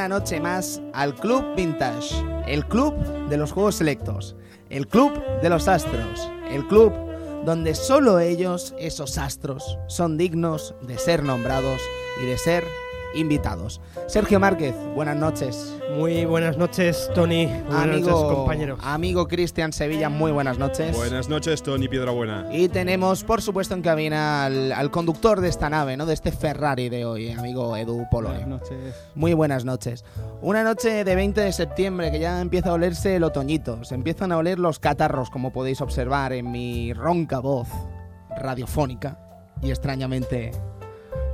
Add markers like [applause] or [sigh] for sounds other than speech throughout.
una noche más al Club Vintage, el club de los juegos selectos, el club de los astros, el club donde solo ellos, esos astros, son dignos de ser nombrados y de ser invitados. Sergio Márquez, buenas noches. Muy buenas noches, Tony. Buenas amigo, noches, compañeros. Amigo Cristian Sevilla, muy buenas noches. Buenas noches, Tony Piedrabuena. Y tenemos, por supuesto, en cabina al, al conductor de esta nave, ¿no? De este Ferrari de hoy, amigo Edu Polo. Buenas noches. Muy buenas noches. Una noche de 20 de septiembre que ya empieza a olerse el otoñito. Se empiezan a oler los catarros, como podéis observar en mi ronca voz radiofónica y extrañamente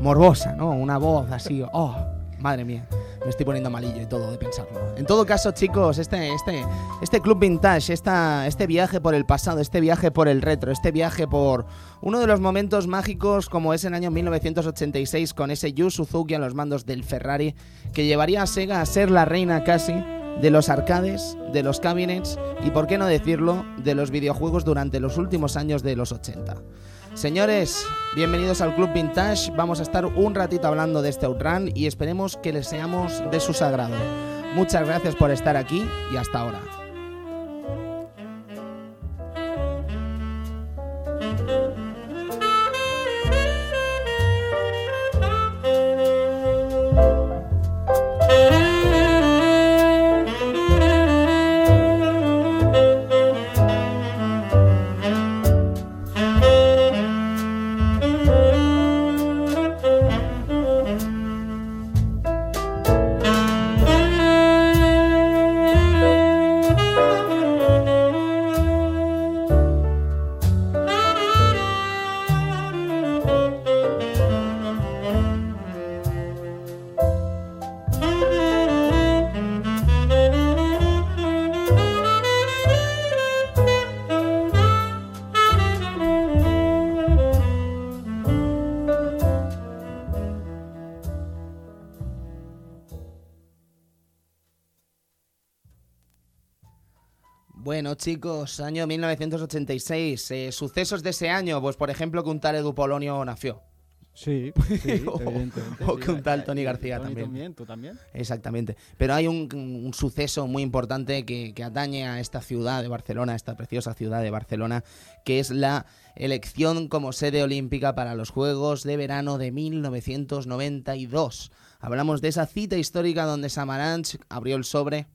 morbosa, ¿no? Una voz así, oh, madre mía, me estoy poniendo malillo y todo de pensarlo. En todo caso, chicos, este, este, este club vintage, esta, este viaje por el pasado, este viaje por el retro, este viaje por uno de los momentos mágicos como es el año 1986 con ese Yu Suzuki a los mandos del Ferrari que llevaría a Sega a ser la reina casi de los arcades, de los cabinets y, por qué no decirlo, de los videojuegos durante los últimos años de los 80. Señores, bienvenidos al Club Vintage. Vamos a estar un ratito hablando de este Outrun y esperemos que les seamos de su sagrado. Muchas gracias por estar aquí y hasta ahora. Chicos, año 1986. eh, sucesos de ese año, pues por ejemplo que un tal Edu Polonio nació. Sí, [laughs] sí, O- evidentemente. o sí. que un tal Tony García Tony también. ¿Tú también? Exactamente. Pero hay un, un suceso muy importante que, que atañe a esta ciudad de Barcelona, a esta preciosa ciudad de Barcelona, que es la elección como sede olímpica para los Juegos de Verano de 1992. Hablamos de esa cita histórica donde Samaranch abrió el sobre,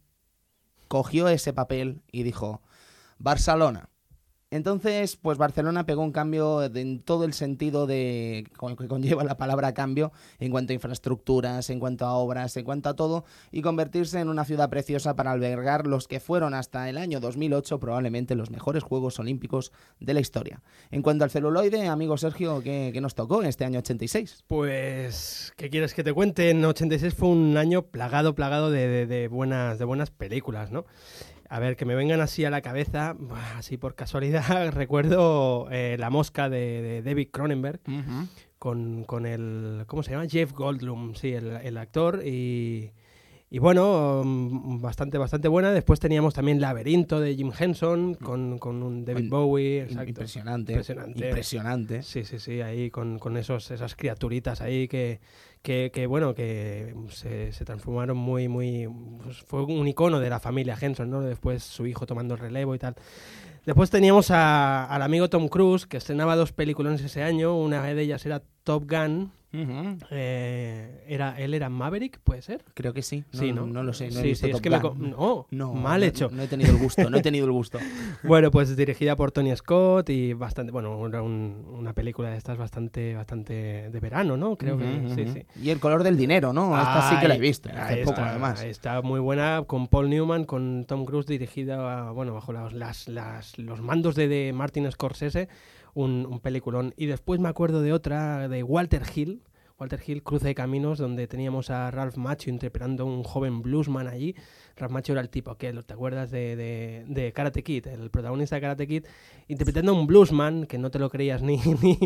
cogió ese papel y dijo, Barcelona. Entonces, pues Barcelona pegó un cambio en todo el sentido de que conlleva la palabra cambio en cuanto a infraestructuras, en cuanto a obras, en cuanto a todo, y convertirse en una ciudad preciosa para albergar los que fueron hasta el año 2008 probablemente los mejores Juegos Olímpicos de la historia. En cuanto al celuloide, amigo Sergio, ¿qué, nos tocó en este año 86? Pues, ¿qué quieres que te cuente? En 86 fue un año plagado, plagado de buenas, de buenas películas, ¿no? A ver, que me vengan así a la cabeza, así por casualidad, [laughs] recuerdo eh, La Mosca de, de David Cronenberg con, con el, ¿cómo se llama? Jeff Goldblum, sí, el, el actor y... Y bueno, mm, bastante, bastante buena. Después teníamos también Laberinto de Jim Henson con, con un David Bowie. Exacto. Impresionante. Impresionante. Impresionante. Sí, sí, sí, ahí con, con esos, esas criaturitas ahí que, que, que, bueno, que se, se transformaron muy, muy... pues fue un icono de la familia Henson, ¿no? Después su hijo tomando el relevo y tal. Después teníamos a- al amigo Tom Cruise, que estrenaba dos películas ese año. Una de ellas era Top Gun. Ujú. eh, era, él era Maverick, ¿puede ser? Creo que sí. Sí, ¿no? No lo sé. No he sí, visto sí, es que me... No, No, mal no- hecho. No he tenido el gusto, no he tenido el gusto. [laughs] Bueno, pues dirigida por Tony Scott y bastante, bueno, era un- una película de estas bastante, bastante de verano, ¿no? Creo que Ujú, sí, ujú. sí. Y el color del dinero, ¿no? Esta sí que la he visto. Hace ahí poco, está, además. Está muy buena con Paul Newman, con Tom Cruise dirigida, bueno, bajo las, las- las- los mandos de, de Martin Scorsese, un, un peliculón. Y después me acuerdo de otra, de Walter Hill, Walter Hill, Cruce de Caminos, donde teníamos a Ralph Macchio interpretando a un joven bluesman allí. Ralph Macchio era el tipo que, ¿te acuerdas de, de, de Karate Kid? El protagonista de Karate Kid, interpretando a un bluesman, que no te lo creías ni, [laughs] ni,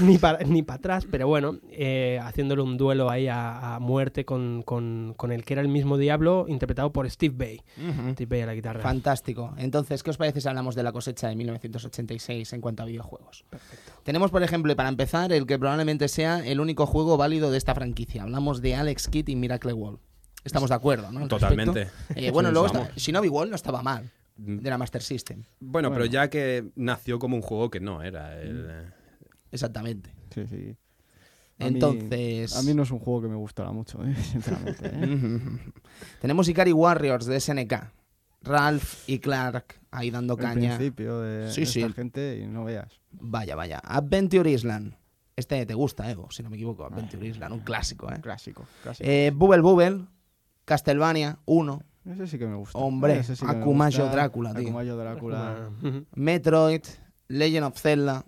ni para ni pa atrás, pero bueno, eh, haciéndole un duelo ahí a, a muerte con, con, con el que era el mismo diablo, interpretado por Steve Bay. Steve Bay a la guitarra. Fantástico. Entonces, ¿qué os parece si hablamos de la cosecha de 1986 en cuanto a videojuegos? Tenemos, por ejemplo, y para empezar, el que probablemente sea el único juego válido de esta franquicia. Hablamos de Alex Kidd y Miracle World. Estamos de acuerdo, ¿no? al Totalmente. Eh, bueno, luego está- Shinobi World no estaba mal, de la Master System. Bueno, pero ya que nació como un juego que no era el... Exactamente. Sí, sí. A mí- Entonces... A mí no es un juego que me gustará mucho, ¿eh? [laughs] sinceramente. ¿eh? [laughs] Tenemos Ikari Warriors de SNK. Ralph y Clark ahí dando El caña. principio de Sí, esta sí. gente y no veas. Vaya, vaya. Adventure Island. Este te gusta, Evo, si no me equivoco. Adventure Island, un clásico, ¿eh? Clásico. clásico. eh Bubble Bubble, Castlevania 1, Ese sí que me gusta. hombre, Ese sí Akumayo gusta. Drácula, tío. Akumayo Drácula. Metroid, Legend of Zelda.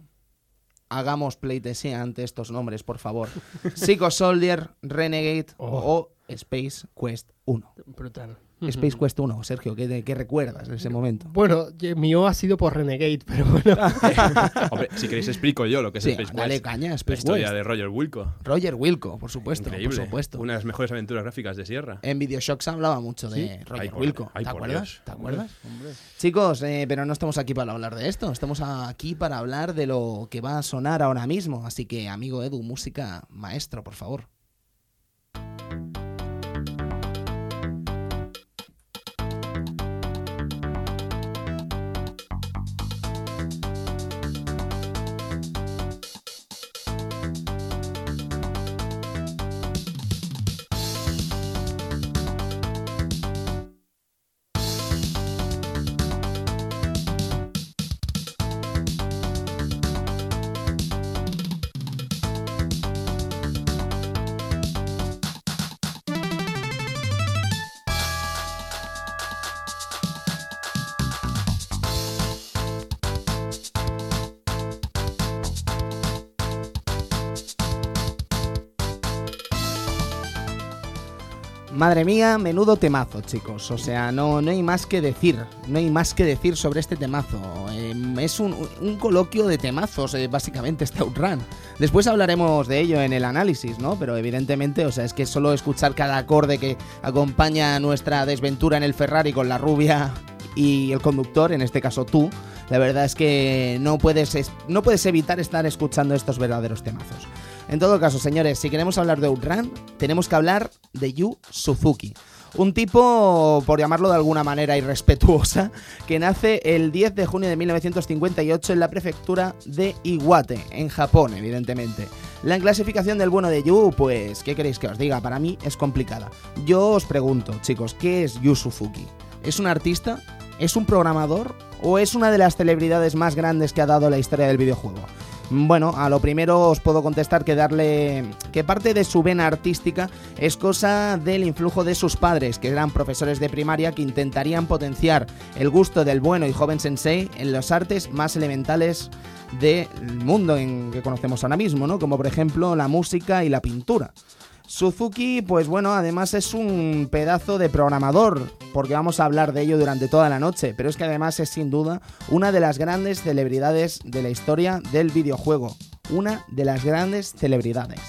Hagamos pleitesía ante estos nombres, por favor. [laughs] Psycho Soldier, Renegade Oh. o Space Quest 1. Brutal. Space Quest 1, Sergio, ¿qué, qué recuerdas de ese momento? Bueno, mío ha sido por Renegade, [laughs] pero bueno. [laughs] Hombre, si queréis explico yo lo que es Sí, Space dale Quest. caña, La Space historia Quest. de Roger Wilco. Roger Wilco, por supuesto, Increíble. por supuesto. Una de las mejores aventuras gráficas de Sierra. En Videoshock se hablaba mucho de Sí. Roger por- Wilco. ay, ¿Te acuerdas? ¿Te acuerdas? Hombre. Chicos, eh, pero no estamos aquí para hablar de esto. Estamos aquí para hablar de lo que va a sonar ahora mismo. Así que, amigo Edu, música maestro, por favor. Madre mía, menudo temazo, chicos. O sea, no, no hay más que decir. No hay más que decir sobre este temazo. Eh, es un, un coloquio de temazos, eh, básicamente, [laughs] este Outrun. Después hablaremos de ello en el análisis, ¿no? Pero evidentemente, o sea, es que solo escuchar cada acorde que acompaña nuestra desventura en el Ferrari con la rubia y el conductor, en este caso tú, la verdad es que no puedes, es- no puedes evitar estar escuchando estos verdaderos temazos. En todo caso, señores, si queremos hablar de Outrun, tenemos que hablar de Yu Suzuki. Un tipo, por llamarlo de alguna manera irrespetuosa, [laughs] que nace el 10 de junio de 1958 en la prefectura de Iwate, en Japón, evidentemente. La clasificación del bueno de Yu, pues, ¿qué queréis que os diga? Para mí es complicada. Yo os pregunto, chicos, ¿qué es Yu Suzuki? ¿Es un artista? ¿Es un programador? ¿O es una de las celebridades más grandes que ha dado la historia del videojuego? Bueno, a lo primero os puedo contestar que darle que parte de su vena artística es cosa del influjo de sus padres, que eran profesores de primaria que intentarían potenciar el gusto del bueno y joven sensei en las artes más elementales del mundo en que conocemos ahora mismo, ¿no? Como por ejemplo la música y la pintura. Suzuki, pues bueno, además es un pedazo de programador, porque vamos a hablar de ello durante toda la noche, pero es que además es sin duda una de las grandes celebridades de la historia del videojuego. Una de las grandes celebridades.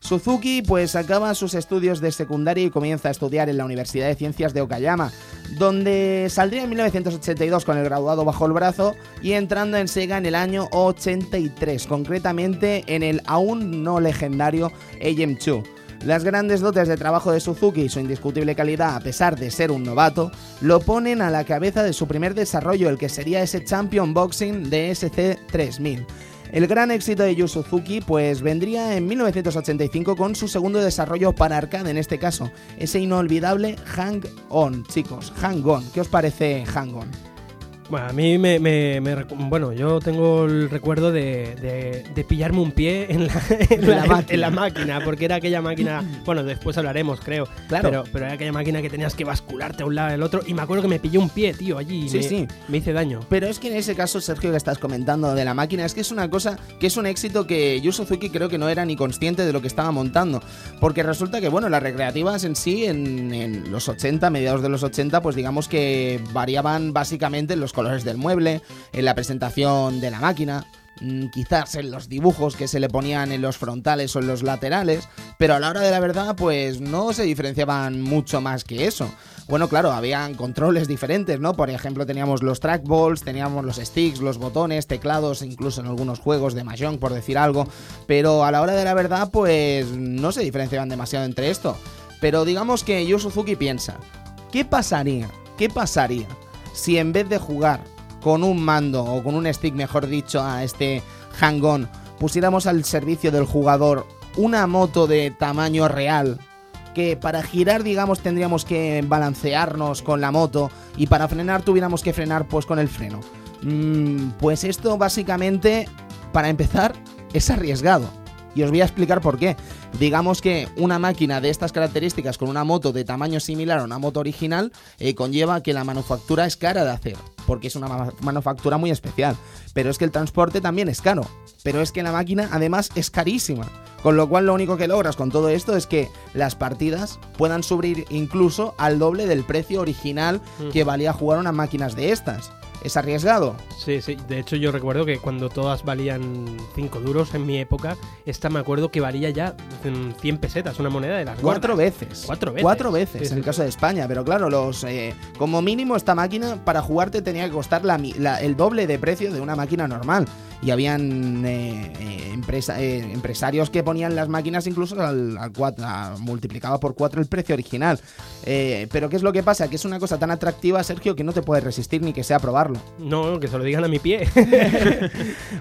Suzuki pues acaba sus estudios de secundaria y comienza a estudiar en la Universidad de Ciencias de Okayama, donde saldría en 1982 con el graduado bajo el brazo y entrando en Sega en el año 83, concretamente en el aún no legendario AM2. Las grandes dotes de trabajo de Suzuki y su indiscutible calidad, a pesar de ser un novato, lo ponen a la cabeza de su primer desarrollo, el que sería ese Champion Boxing de SC3000. El gran éxito de Yu Suzuki pues vendría en 1985 con su segundo desarrollo para arcade en este caso, ese inolvidable Hang On, chicos, Hang On. ¿Qué os parece Hang On? Bueno, a mí me, me- me Bueno, yo tengo el recuerdo de, de- de pillarme un pie en la, [laughs] en la la- máquina. en la máquina, porque era aquella máquina. Bueno, después hablaremos, creo. Claro. Pero, pero era aquella máquina que tenías que bascularte a un lado y al otro. Y me acuerdo que me pillé un pie, tío, allí. Sí, me, sí. Me hice daño. Pero es que en ese caso, Sergio, que estás comentando de la máquina, es que es una cosa que es un éxito que Yu Suzuki creo que no era ni consciente de lo que estaba montando. Porque resulta que, bueno, las recreativas en sí, en, en los 80, mediados de los 80, pues digamos que variaban básicamente en los colores del mueble, en la presentación de la máquina. mm, Quizás en los dibujos que se le ponían en los frontales o en los laterales, pero a la hora de la verdad, pues no se diferenciaban mucho más que eso. Bueno, claro, habían controles diferentes, ¿no? Por ejemplo, teníamos los trackballs, teníamos los sticks, los botones, teclados, incluso en algunos juegos de Mahjong, por decir algo. Pero a la hora de la verdad, pues no se diferenciaban demasiado entre esto. Pero digamos que Yu Suzuki piensa, ¿qué pasaría? ¿Qué pasaría si en vez de jugar con un mando o con un stick, mejor dicho, a este hang-on, pusiéramos al servicio del jugador una moto de tamaño real que para girar, digamos, tendríamos que balancearnos con la moto y para frenar tuviéramos que frenar pues con el freno. Mm, pues esto básicamente, para empezar, es arriesgado. Y os voy a explicar por qué. Digamos que una máquina de estas características con una moto de tamaño similar a una moto original eh, conlleva que la manufactura es cara de hacer, porque es una ma- manufactura muy especial. Pero es que el transporte también es caro. Pero es que la máquina además es carísima. Con lo cual lo único que logras con todo esto es que las partidas puedan subir incluso al doble del precio original que valía jugar unas máquinas de estas. ¿Es arriesgado? Sí, sí. De hecho, yo recuerdo que cuando todas valían 5 duros en mi época, esta me acuerdo que valía ya mm, 100 pesetas, una moneda de las Cuatro veces. Cuatro veces. Cuatro veces Sí, sí, en el sí. caso de España. Pero claro, los eh, como mínimo esta máquina para jugarte tenía que costar la la- el doble de precio de una máquina normal. Y habían eh, eh, empresa- eh, empresarios que ponían las máquinas incluso al, al cuat- a- multiplicaba por cuatro el precio original. Eh, pero ¿qué es lo que pasa? Que es una cosa tan atractiva, Sergio, que no te puedes resistir ni que sea probarlo. No, que se lo digan a mi pie. [laughs]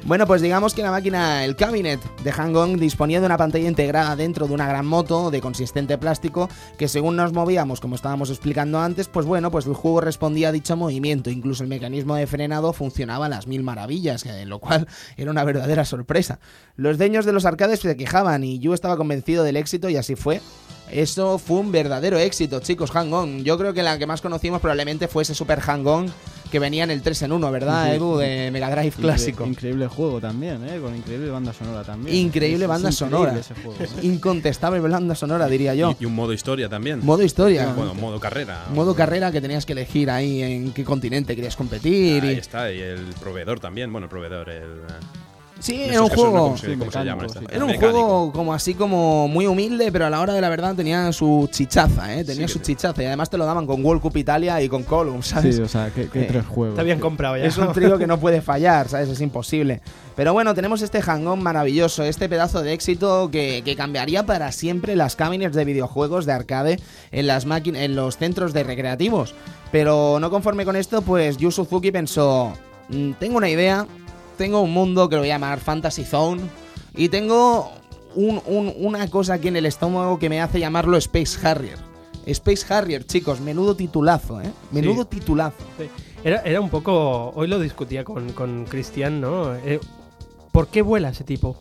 Bueno, pues digamos que la máquina, el cabinet de Hang-On disponía de una pantalla integrada dentro de una gran moto de consistente plástico que según nos movíamos, como estábamos explicando antes, pues bueno, pues el juego respondía a dicho movimiento, incluso el mecanismo de frenado funcionaba a las mil maravillas, lo cual era una verdadera sorpresa. Los dueños de los arcades se quejaban y yo estaba convencido del éxito y así fue. Eso fue un verdadero éxito, chicos, Hang-On. Yo creo que la que más conocimos probablemente fue ese Super Hang-On que venía en el 3 en 1, ¿verdad, Sí. Edu? De Mega Drive clásico. Increíble juego también, ¿eh? Con increíble banda sonora también. Increíble Es- es banda increíble sonora. ese juego, ¿eh? Incontestable banda sonora, diría yo. Y, y un modo historia también. Modo historia. Bueno, modo carrera. Modo carrera que tenías que elegir ahí en qué continente querías competir. Ahí y- está, y el proveedor también. Bueno, el proveedor, el. Sí, era un que juego. Era un juego como así como muy humilde, pero a la hora de la verdad tenía su chichaza, ¿eh? Tenía Sí su que chichaza y además te lo daban con World Cup Italia y con Column, ¿sabes? Sí, o sea, qué, qué Eh, tres juegos. Está bien tío. comprado ya. Es un trío que no [laughs] puede fallar, ¿sabes? Es imposible. Pero bueno, tenemos este hang-on maravilloso, este pedazo de éxito que, que cambiaría para siempre las cabinets de videojuegos de arcade en las máquinas, en los centros de recreativos. Pero no conforme con esto, pues Yu Suzuki pensó, "Mm, tengo una idea, tengo un mundo que lo voy a llamar Fantasy Zone y tengo un- un- una cosa aquí en el estómago que me hace llamarlo Space Harrier. Space Harrier, chicos, menudo titulazo, ¿eh? Menudo titulazo. Sí. Era, era un poco. Hoy lo discutía con, con Cristian, ¿no? Eh, ¿Por qué vuela ese tipo?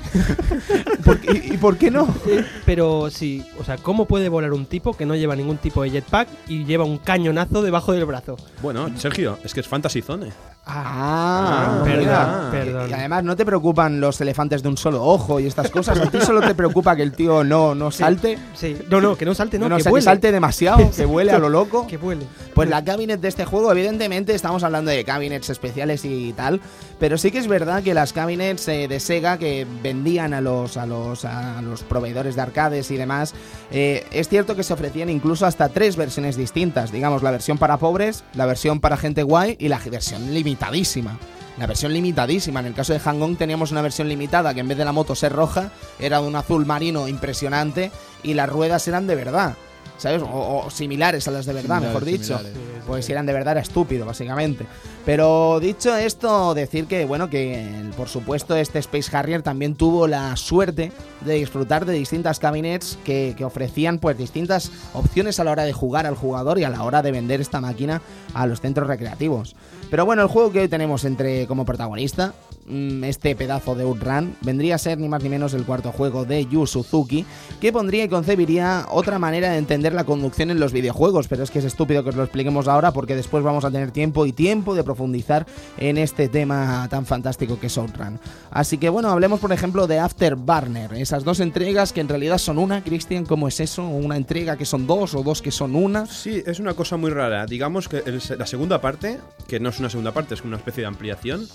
[laughs] ¿Por qué- ¿Y por qué no? Eh, pero sí, o sea, ¿cómo puede volar un tipo que no lleva ningún tipo de jetpack y lleva un cañonazo debajo del brazo? Bueno, Sergio, es que es Fantasy Zone. Ah, Ah, mira. perdón, perdón. Y además no te preocupan los elefantes de un solo ojo y estas cosas. A ti solo te preocupa que el tío no, no salte. Sí, no, no, que no salte, no, No, o que sea, que vuele. salte demasiado, que vuele a lo loco. [laughs] Que vuele. Pues la cabinet de este juego, evidentemente estamos hablando de cabinets especiales y tal, pero sí que es verdad que las cabinets eh, de Sega que vendían a los, a los, a los proveedores de arcades y demás, eh, es cierto que se ofrecían incluso hasta tres versiones distintas, digamos la versión para pobres, la versión para gente guay y la versión limitadísima. La versión limitadísima. En el caso de Hang-On teníamos una versión limitada que en vez de la moto ser roja, era de un azul marino impresionante y las ruedas eran de verdad. ¿Sabes? O, o similares a las de verdad, Similares, mejor dicho. similares. Pues si eran de verdad era estúpido, básicamente. Pero dicho esto, decir que, bueno, que por supuesto este Space Harrier también tuvo la suerte de disfrutar de distintas cabinets que, que ofrecían pues distintas opciones a la hora de jugar al jugador y a la hora de vender esta máquina a los centros recreativos. Pero bueno, el juego que hoy tenemos entre como protagonista, mm, este pedazo de Outrun, vendría a ser ni más ni menos el cuarto juego de Yu Suzuki, que pondría y concebiría otra manera de entender la conducción en los videojuegos, pero es que es estúpido que os lo expliquemos ahora porque después vamos a tener tiempo y tiempo de profundizar en este tema tan fantástico que es Outrun. Así que bueno, hablemos por ejemplo de Afterburner, esas dos entregas que en realidad son una, Cristian, ¿cómo es eso? ¿Una entrega que son dos o dos que son una? Sí, es una cosa muy rara. Digamos que la segunda parte, que no es una segunda parte, es una especie de ampliación,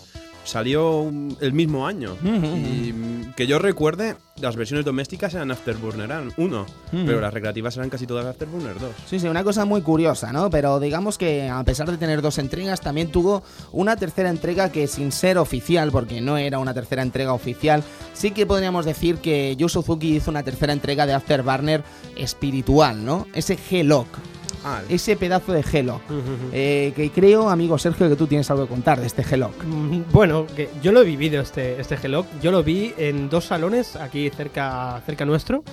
salió un- el mismo año. Y que yo recuerde, las versiones domésticas eran Afterburner 1, Ujú. pero las recreativas eran casi todas Afterburner 2. Sí, sí, una cosa muy curiosa, ¿no? Pero digamos que a pesar de tener dos entregas, también tuvo una tercera entrega que sin ser oficial, porque no era una tercera entrega oficial, sí que podríamos decir que Yu Suzuki hizo una tercera entrega de Afterburner espiritual, ¿no? Ese G-Lock, Ah, ese pedazo de ujú. Eh, que creo, amigo Sergio, que tú tienes algo que contar de este G-Lock. Mm, Bueno, que yo lo he vivido este, este. Yo lo vi en dos salones aquí cerca, cerca nuestro.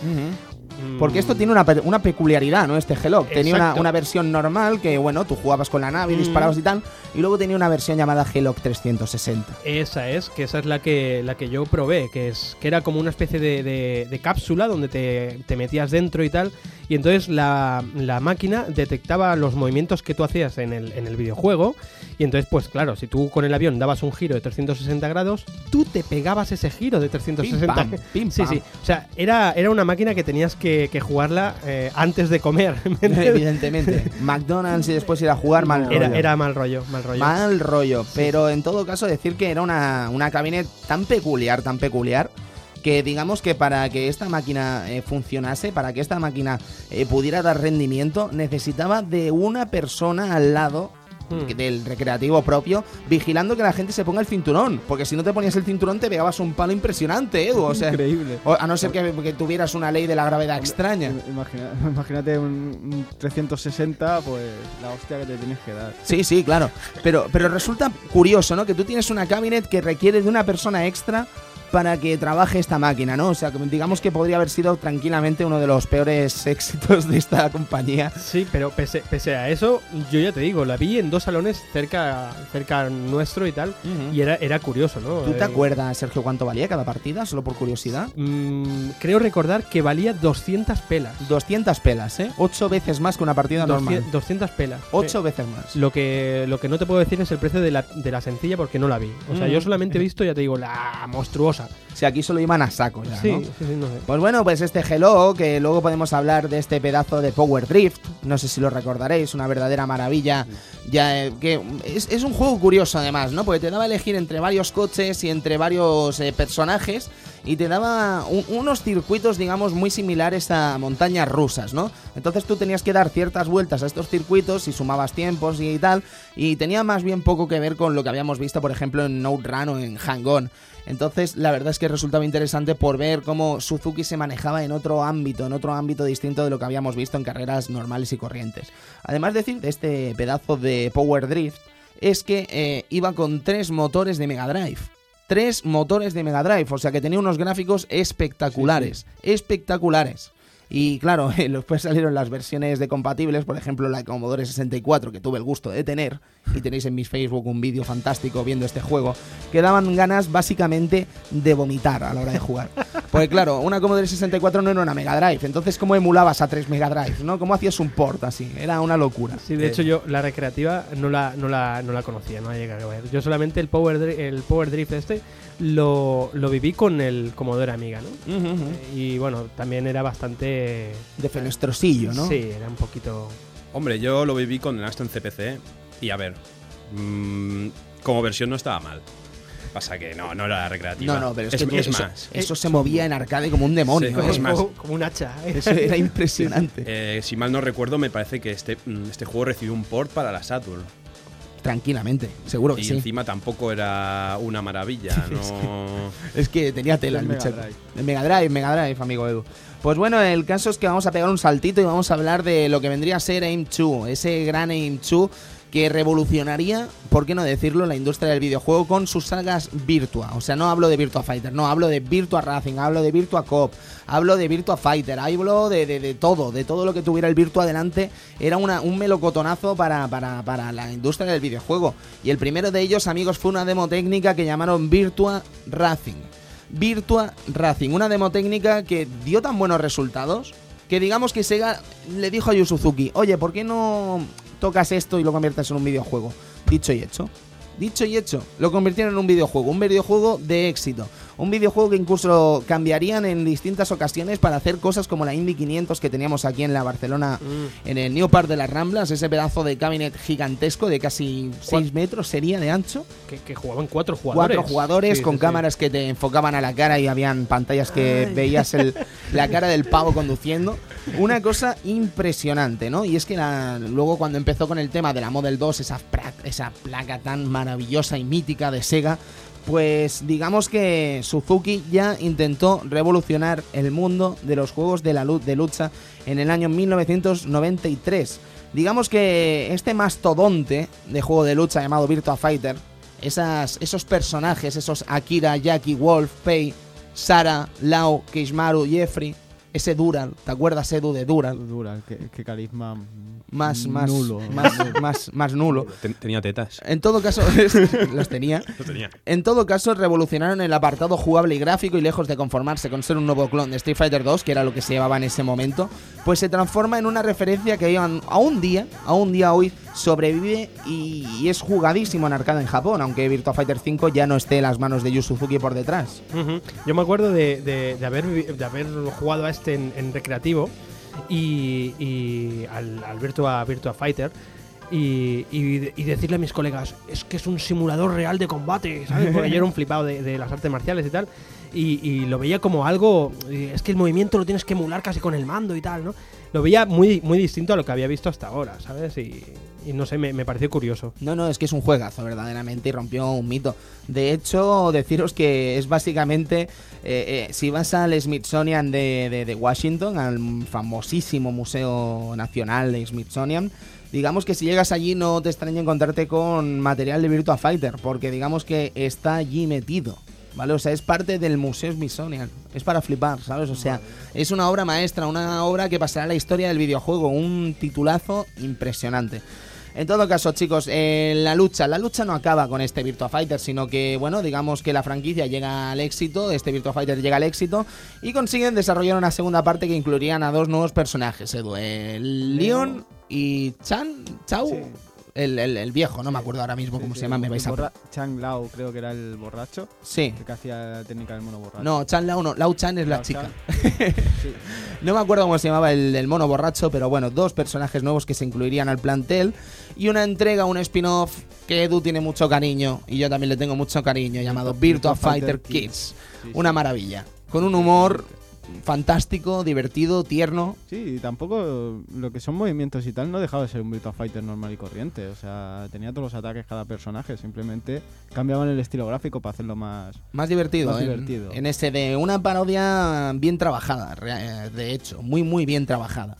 Porque esto tiene una, una peculiaridad, ¿no? Este G-Lock. Tenía una, una versión normal que, bueno, tú jugabas con la nave, Mm. disparabas y tal. Y luego tenía una versión llamada G-Lock 360. Esa es, que esa es la que, la que yo probé, que es que era como una especie de, de- de cápsula donde te, te metías dentro y tal, y entonces la, la máquina detectaba los movimientos que tú hacías en el, en el videojuego, y entonces pues claro, si tú con el avión dabas un giro de 360 grados, tú te pegabas ese giro de 360 Pim, pam, pim, Sí, sí, o sea, era, era una máquina que tenías que, que jugarla eh, antes de comer. [laughs] Evidentemente. McDonald's y después ir a jugar mal rollo. Era, era mal rollo, mal rollo. Mal rollo. Pero en todo caso, decir que era una, una cabinet tan peculiar, tan peculiar. Que digamos que para que esta máquina eh, funcionase, para que esta máquina eh, pudiera dar rendimiento, necesitaba de una persona al lado Hmm. del recreativo propio, vigilando que la gente se ponga el cinturón. Porque si no te ponías el cinturón, te pegabas un palo impresionante, Edu. O sea, Increíble. a no ser que, que tuvieras una ley de la gravedad extraña. Imagina- [laughs] imagínate un, un 360, pues la hostia que te tienes que dar. Sí, sí, claro. Pero, pero resulta curioso, ¿no? Que tú tienes una cabinet que requiere de una persona extra para que trabaje esta máquina, ¿no? O sea, digamos que podría haber sido tranquilamente uno de los peores [laughs] éxitos de esta compañía. Sí, pero pese, pese a eso, yo ya te digo, la vi en dos salones cerca, cerca nuestro y tal, y era, era curioso, ¿no? ¿Tú te Eh, acuerdas, Sergio, cuánto valía cada partida? Solo por curiosidad. mm, creo recordar que valía 200 pelas. 200 pelas, ¿eh? Ocho veces más que una partida normal. 200, 200 pelas. Ocho veces más. Lo que, lo que no te puedo decir es el precio de la, de la sencilla porque no la vi. O sea, Mm. yo solamente he visto, ya te digo, la monstruosa. Si aquí solo iban a saco ya, sí, ¿no? sí, sí, no sé. Pues bueno, pues este Hello, que luego podemos hablar de este pedazo de Power Drift, no sé si lo recordaréis, una verdadera maravilla, ya eh, que es, es un juego curioso además, ¿no? Porque te daba a elegir entre varios coches y entre varios eh, personajes y te daba un- unos circuitos, digamos, muy similares a montañas rusas, ¿no? Entonces tú tenías que dar ciertas vueltas a estos circuitos y sumabas tiempos y tal, y tenía más bien poco que ver con lo que habíamos visto, por ejemplo, en Note Run o en Hang On. Entonces, la verdad es que resultaba interesante por ver cómo Suzuki se manejaba en otro ámbito, en otro ámbito distinto de lo que habíamos visto en carreras normales y corrientes. Además, decir de este pedazo de Power Drift es que eh, iba con tres motores de Mega Drive. Tres motores de Mega Drive, o sea que tenía unos gráficos espectaculares, espectaculares. Y claro, [laughs] después salieron las versiones de compatibles, por ejemplo la de Commodore 64, que tuve el gusto de tener, y tenéis en mi Facebook un vídeo fantástico viendo este juego, que daban ganas básicamente de vomitar a la hora de jugar. Porque claro, una Commodore 64 no era una Mega Drive, entonces ¿cómo emulabas a tres Mega Drive? ¿no? ¿Cómo hacías un port así? Era una locura. Sí, de hecho yo la recreativa no la, no la, no la conocía, no la llegué a ver. Yo solamente el Power, el Power Drift este lo, lo viví con el Commodore Amiga, ¿no? Eh, Y bueno, también era bastante... De fenestrosillo, ¿no? Sí, era un poquito... Hombre, yo lo viví con el Aston CPC y a ver, mm, como versión no estaba mal. Pasa que no, no era recreativa. No, no, pero es, es, que es eso, más. eso se movía en arcade como un demonio. Sí, es más. como, como un hacha. ¿eh? Eso era [laughs] impresionante. Eh, si mal no recuerdo, me parece que este, mm, este juego recibió un port para la Saturn. Tranquilamente, seguro que Y sí. encima tampoco era una maravilla, [laughs] no. Es que tenía tela el El Mega. Drive. El Mega Drive, Mega Drive, amigo Edu. Pues bueno, el caso es que vamos a pegar un saltito y vamos a hablar de lo que vendría a ser Aim 2, ese gran Aim 2 que revolucionaría, por qué no decirlo, la industria del videojuego con sus sagas Virtua. O sea, no hablo de Virtua Fighter, no, hablo de Virtua Racing, hablo de Virtua Cop, hablo de Virtua Fighter, hablo de, de- de todo, de todo lo que tuviera el Virtua adelante. Era una- un melocotonazo para, para, para la industria del videojuego. Y el primero de ellos, amigos, fue una demo técnica que llamaron Virtua Racing. Virtua Racing, una demo técnica que dio tan buenos resultados que digamos que Sega le dijo a Yu Suzuki, oye, ¿por qué no tocas esto y lo conviertes en un videojuego? Dicho y hecho. Dicho y hecho, lo convirtieron en un videojuego, un videojuego de éxito. Un videojuego que incluso cambiarían en distintas ocasiones para hacer cosas como la Indy 500 que teníamos aquí en la Barcelona, Mm. en el New Park de las Ramblas, ese pedazo de cabinet gigantesco de casi 6 metros sería de ancho. Que, que jugaban cuatro jugadores. Cuatro jugadores Sí, con sí, sí. cámaras que te enfocaban a la cara y habían pantallas que veías el- [laughs] la cara del pavo conduciendo. Una cosa impresionante, ¿no? Y es que la- luego cuando empezó con el tema de la Model 2, esa, pra- esa placa tan maravillosa y mítica de Sega, pues digamos que Suzuki ya intentó revolucionar el mundo de los juegos de, la de lucha en el año 1993. Digamos que este mastodonte de juego de lucha llamado Virtua Fighter, esos personajes, esos Akira, Jackie, Wolf, Pei, Sara, Lau, Keishmaru, Jeffrey, ese Dural, ¿te acuerdas Edu de Dural? Dura, qué, qué carisma Más, más, nulo. más, más, más nulo. Ten- tenía tetas. En todo caso, [laughs] los tenía. Lo tenía. En todo caso, revolucionaron el apartado jugable y gráfico y lejos de conformarse con ser un nuevo clon de Street Fighter 2, que era lo que se llevaba en ese momento, pues se transforma en una referencia que a un día, a un día hoy, sobrevive y, y es jugadísimo en arcade en Japón, aunque Virtua Fighter 5 ya no esté en las manos de Yu Suzuki por detrás. Ujú. Yo me acuerdo de, de- de haber, de haber jugado a este en, en recreativo y, y al, al Virtua, Virtua Fighter. Y, y y decirle a mis colegas, es que es un simulador real de combate, ¿sabes? Porque yo era un flipado de, de las artes marciales y tal. Y, y lo veía como algo, y es que el movimiento lo tienes que emular casi con el mando y tal, ¿no? Lo veía muy, muy distinto a lo que había visto hasta ahora, ¿sabes? Y, y no sé, me, pareció curioso. No, no, es que es un juegazo verdaderamente y rompió un mito. De hecho, deciros que es básicamente, eh, eh, si vas al Smithsonian de, de- de Washington, al famosísimo Museo Nacional de Smithsonian, digamos que si llegas allí no te extraña encontrarte con material de Virtua Fighter, porque digamos que está allí metido. ¿Vale? O sea, es parte del Museo Smithsonian. Es para flipar, ¿sabes? O sea, es una obra maestra, una obra que pasará a la historia del videojuego. Un titulazo impresionante. En todo caso, chicos, eh, la lucha, la lucha no acaba con este Virtua Fighter, sino que, bueno, digamos que la franquicia llega al éxito, este Virtua Fighter llega al éxito y consiguen desarrollar una segunda parte que incluirían a dos nuevos personajes, Edu, el Leon y Chan, Chau, Sí. El, el- el viejo, no me acuerdo ahora mismo cómo Sí, se llama, me vais a... Chang Lao creo que era el borracho, Sí. el que hacía la técnica del mono borracho. No, Chan Lau no, Lau Chan es la Lao chica. Chang. [laughs] Sí. No me acuerdo cómo se llamaba el, el mono borracho, pero bueno, dos personajes nuevos que se incluirían al plantel y una entrega, un spin-off que Edu tiene mucho cariño y yo también le tengo mucho cariño, llamado Virtua Fighter Kids. Una maravilla, con un humor fantástico, divertido, tierno. Sí, y tampoco lo que son movimientos y tal no dejaba de ser un Virtua Fighter normal y corriente. O sea, tenía todos los ataques cada personaje, simplemente cambiaban el estilo gráfico para hacerlo más. Más divertido, Más en- divertido. En, ese de una parodia bien trabajada, rea- de hecho, muy muy bien trabajada.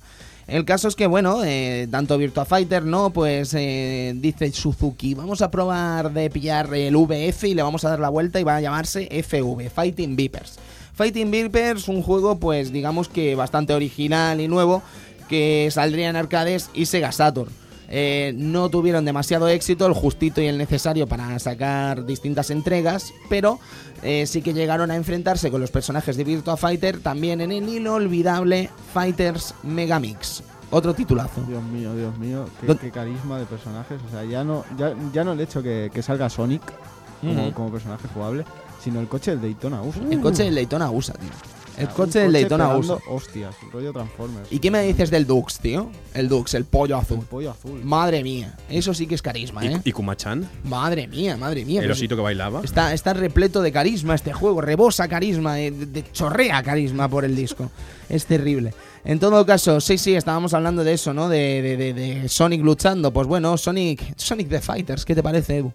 El caso es que, bueno, eh, tanto Virtua Fighter, ¿no? Pues eh, dice Suzuki, vamos a probar de pillar el VF y le vamos a dar la vuelta y va a llamarse FV, Fighting Vipers. Fighting Vipers, un juego, pues digamos que bastante original y nuevo, que saldría en arcades y Sega Saturn. Eh, no tuvieron demasiado éxito, el justito y el necesario para sacar distintas entregas, pero eh, sí que llegaron a enfrentarse con los personajes de Virtua Fighter también en el inolvidable Fighters Megamix. Otro titulazo. Dios mío, Dios mío, qué, carisma de personajes. O sea, ya no, ya, ya no el hecho que, que salga Sonic como personaje jugable, sino el coche del Daytona USA. El coche del Daytona USA, tío. El coche del Daytona pegando USA. Hostias, rollo Transformers. ¿Y qué me dices del Dux, tío? El Dux, el pollo El azul. pollo azul. Madre mía, eso sí que es carisma, ¿eh? ¿Y, y Kuma-chan? Madre mía, madre mía. ¿El osito que bailaba? Está, está repleto de carisma este juego, rebosa carisma, de, de- chorrea carisma por el disco. Es terrible. En todo caso, sí, sí, estábamos hablando de eso, ¿no? De, de- de- de Sonic luchando. Pues bueno, Sonic, Sonic the Fighters, ¿qué te parece, Ebu?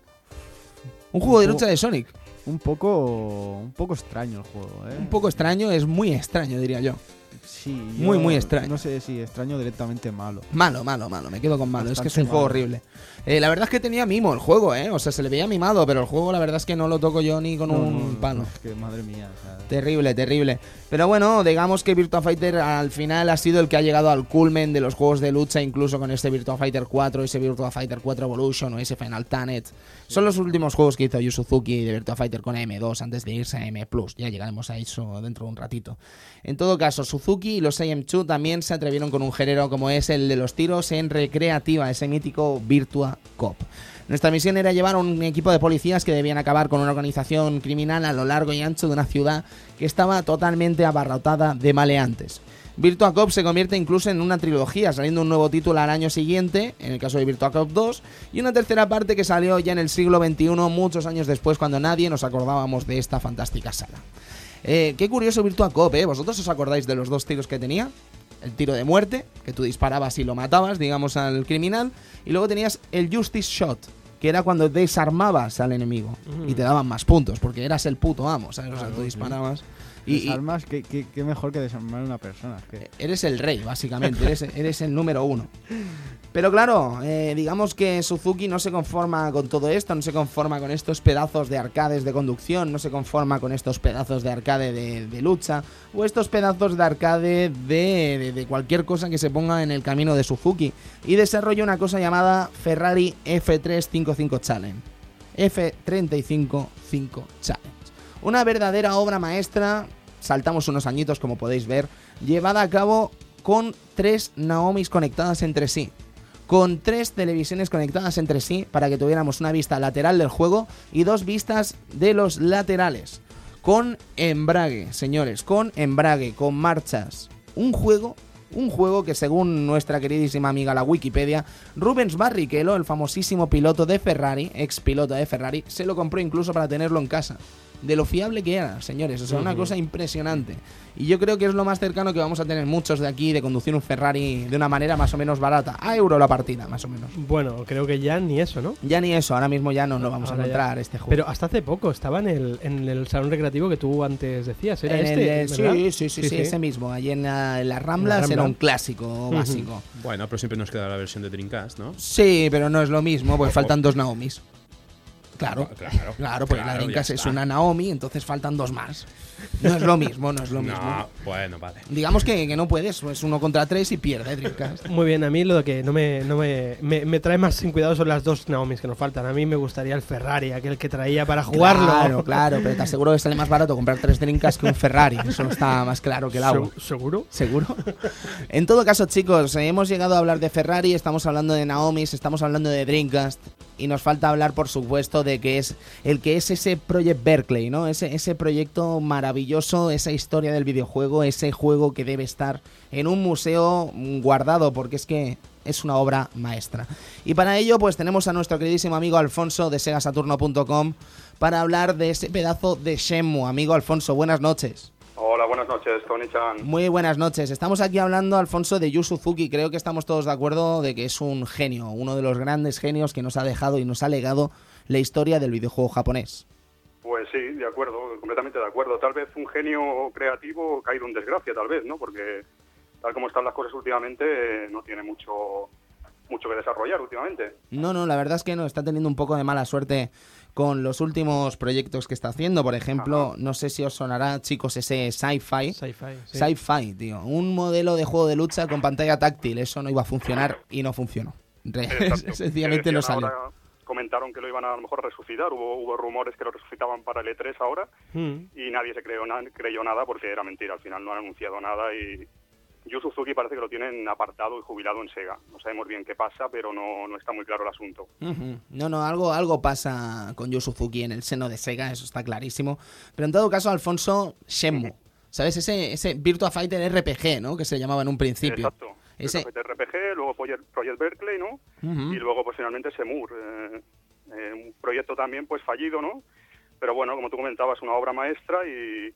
Un juego de lucha de Sonic. Un poco, un poco extraño el juego, ¿eh? Un poco extraño, es muy extraño, diría yo. Sí, muy, muy extraño. No sé si extraño directamente malo. Malo, malo, malo, me quedo con malo. es que es un juego horrible. Eh, la verdad es que tenía mimo el juego, ¿eh? O sea, se le veía mimado, pero el juego la verdad es que no lo toco yo ni con No, un no, palo. Es que madre mía. o sea, Terrible, terrible. Pero bueno, digamos que Virtua Fighter al final ha sido el que ha llegado al culmen de los juegos de lucha, incluso con este Virtua Fighter 4, ese Virtua Fighter 4 Evolution o ese Final Tanet. Son los últimos juegos que hizo Yu Suzuki de Virtua Fighter con M2 antes de irse a M+. Ya llegaremos a eso dentro de un ratito. En todo caso, Suzuki y los AM2 también se atrevieron con un género como es el de los tiros en recreativa, ese mítico Virtua Nuestra misión era llevar un equipo de policías que debían acabar con una organización criminal a lo largo y ancho de una ciudad que estaba totalmente abarrotada de maleantes. Virtua Cop se convierte incluso en una trilogía, saliendo un nuevo título al año siguiente, en el caso de Virtua Cop 2, y una tercera parte que salió ya en el siglo XXI, muchos años después, cuando nadie nos acordábamos de esta fantástica saga. Eh, qué curioso Virtua Cop, ¿eh? ¿Vosotros os acordáis de los dos tiros que tenía? El tiro de muerte, que tú disparabas y lo matabas, digamos, al criminal, y luego tenías el Justice Shot, que era cuando desarmabas al enemigo y te daban más puntos, porque eras el puto amo, ¿sabes? o sea, tú disparabas. Y, y Desarmas, ¿qué, qué, qué mejor que desarmar a una persona. eres el rey, básicamente, eres, eres el número uno. [laughs] Pero claro, eh, digamos que Suzuki no se conforma con todo esto, no se conforma con estos pedazos de arcades de conducción, no se conforma con estos pedazos de arcade de, lucha, o estos pedazos de arcade de, de- de cualquier cosa que se ponga en el camino de Suzuki, y desarrolla una cosa llamada Ferrari F355 Challenge. F355 Challenge. Una verdadera obra maestra, saltamos unos añitos como podéis ver, llevada a cabo con tres Naomis conectadas entre sí. Con tres televisiones conectadas entre sí para que tuviéramos una vista lateral del juego y dos vistas de los laterales. Con embrague, señores, con embrague, con marchas. Un juego, un juego que según nuestra queridísima amiga la Wikipedia, Rubens Barrichello, el famosísimo piloto de Ferrari, ex piloto de Ferrari, se lo compró incluso para tenerlo en casa de lo fiable que era, señores. O sea, una cosa impresionante. Y yo creo que es lo más cercano que vamos a tener muchos de aquí de conducir un Ferrari de una manera más o menos barata. A euro la partida, más o menos. Bueno, creo que ya ni eso, ¿no? Ya ni eso, ahora mismo ya no lo vamos a Ahora ya. encontrar este juego. Pero hasta hace poco estaba en el, en el salón recreativo que tú antes decías. ¿Era En el este? de- ¿verdad? sí, sí, sí, sí, ese mismo. Allí en, la- en las Ramblas Rambla. era un clásico básico. Bueno, pero siempre nos queda la versión de Dreamcast, ¿no? Sí, pero no es lo mismo, Ojo. faltan dos Naomis. Claro, Claro, claro, porque la Dreamcast es una Naomi, entonces faltan dos más. No es lo mismo, no es lo [laughs] mismo. No, bueno, vale. Digamos que, que no puedes, es uno contra tres y pierde Dreamcast. Muy bien, a mí lo que no me, no me, me, me trae más sin cuidado son las dos Naomis que nos faltan. A mí me gustaría el Ferrari, aquel que traía para jugarlo. Claro, [laughs] claro, pero te aseguro que sale más barato comprar tres Dreamcast que un Ferrari. Eso está más claro que el agua. ¿Se- ¿Seguro? ¿Seguro? En todo caso, chicos, hemos llegado a hablar de Ferrari, estamos hablando de Naomis, estamos hablando de Dreamcast y nos falta hablar, por supuesto, de que es el que es ese Project Berkeley, ¿no? Ese, ese proyecto maravilloso, esa historia del videojuego, ese juego que debe estar en un museo guardado, porque es que es una obra maestra. Y para ello, pues tenemos a nuestro queridísimo amigo Alfonso de segasaturno.com para hablar de ese pedazo de Shenmue. Amigo Alfonso, buenas noches. Hola, buenas noches, Tony-chan. Muy buenas noches. Estamos aquí hablando, Alfonso, de Yu Suzuki. Creo que estamos todos de acuerdo de que es un genio, uno de los grandes genios que nos ha dejado y nos ha legado la historia del videojuego japonés. Pues sí, de acuerdo, completamente de acuerdo. Tal vez un genio creativo caído en desgracia, tal vez, ¿no? Porque tal como están las cosas últimamente, eh, no tiene mucho mucho que desarrollar últimamente. No, no, la verdad es que no, está teniendo un poco de mala suerte con los últimos proyectos que está haciendo. Por ejemplo, no sé si os sonará, chicos, ese sci-fi. Sci-fi. sí. Sci-fi, tío. Un modelo de juego de lucha con pantalla táctil. Eso no iba a funcionar y no funcionó. [laughs] Sencillamente Que no salió. ahora- comentaron que lo iban a, a lo mejor resucitar. Hubo, hubo rumores que lo resucitaban para el E3 ahora Mm. y nadie se creyó, na- creyó nada porque era mentira. Al final no han anunciado nada y Yu Suzuki parece que lo tienen apartado y jubilado en Sega. No sabemos bien qué pasa, pero no, no está muy claro el asunto. Ujú. No, no, algo, algo pasa con Yu Suzuki en el seno de Sega, eso está clarísimo. Pero en todo caso, Alfonso, Shenmue. ¿Sabes? Ese, ese Virtua Fighter RPG, ¿no? Que se llamaba en un principio. Exacto. Ese- Ese... RPG, luego Project Berkeley, ¿no? Ujú. Y luego, pues finalmente, Semur. eh, eh, un proyecto también, pues fallido, ¿no? Pero bueno, como tú comentabas, una obra maestra y,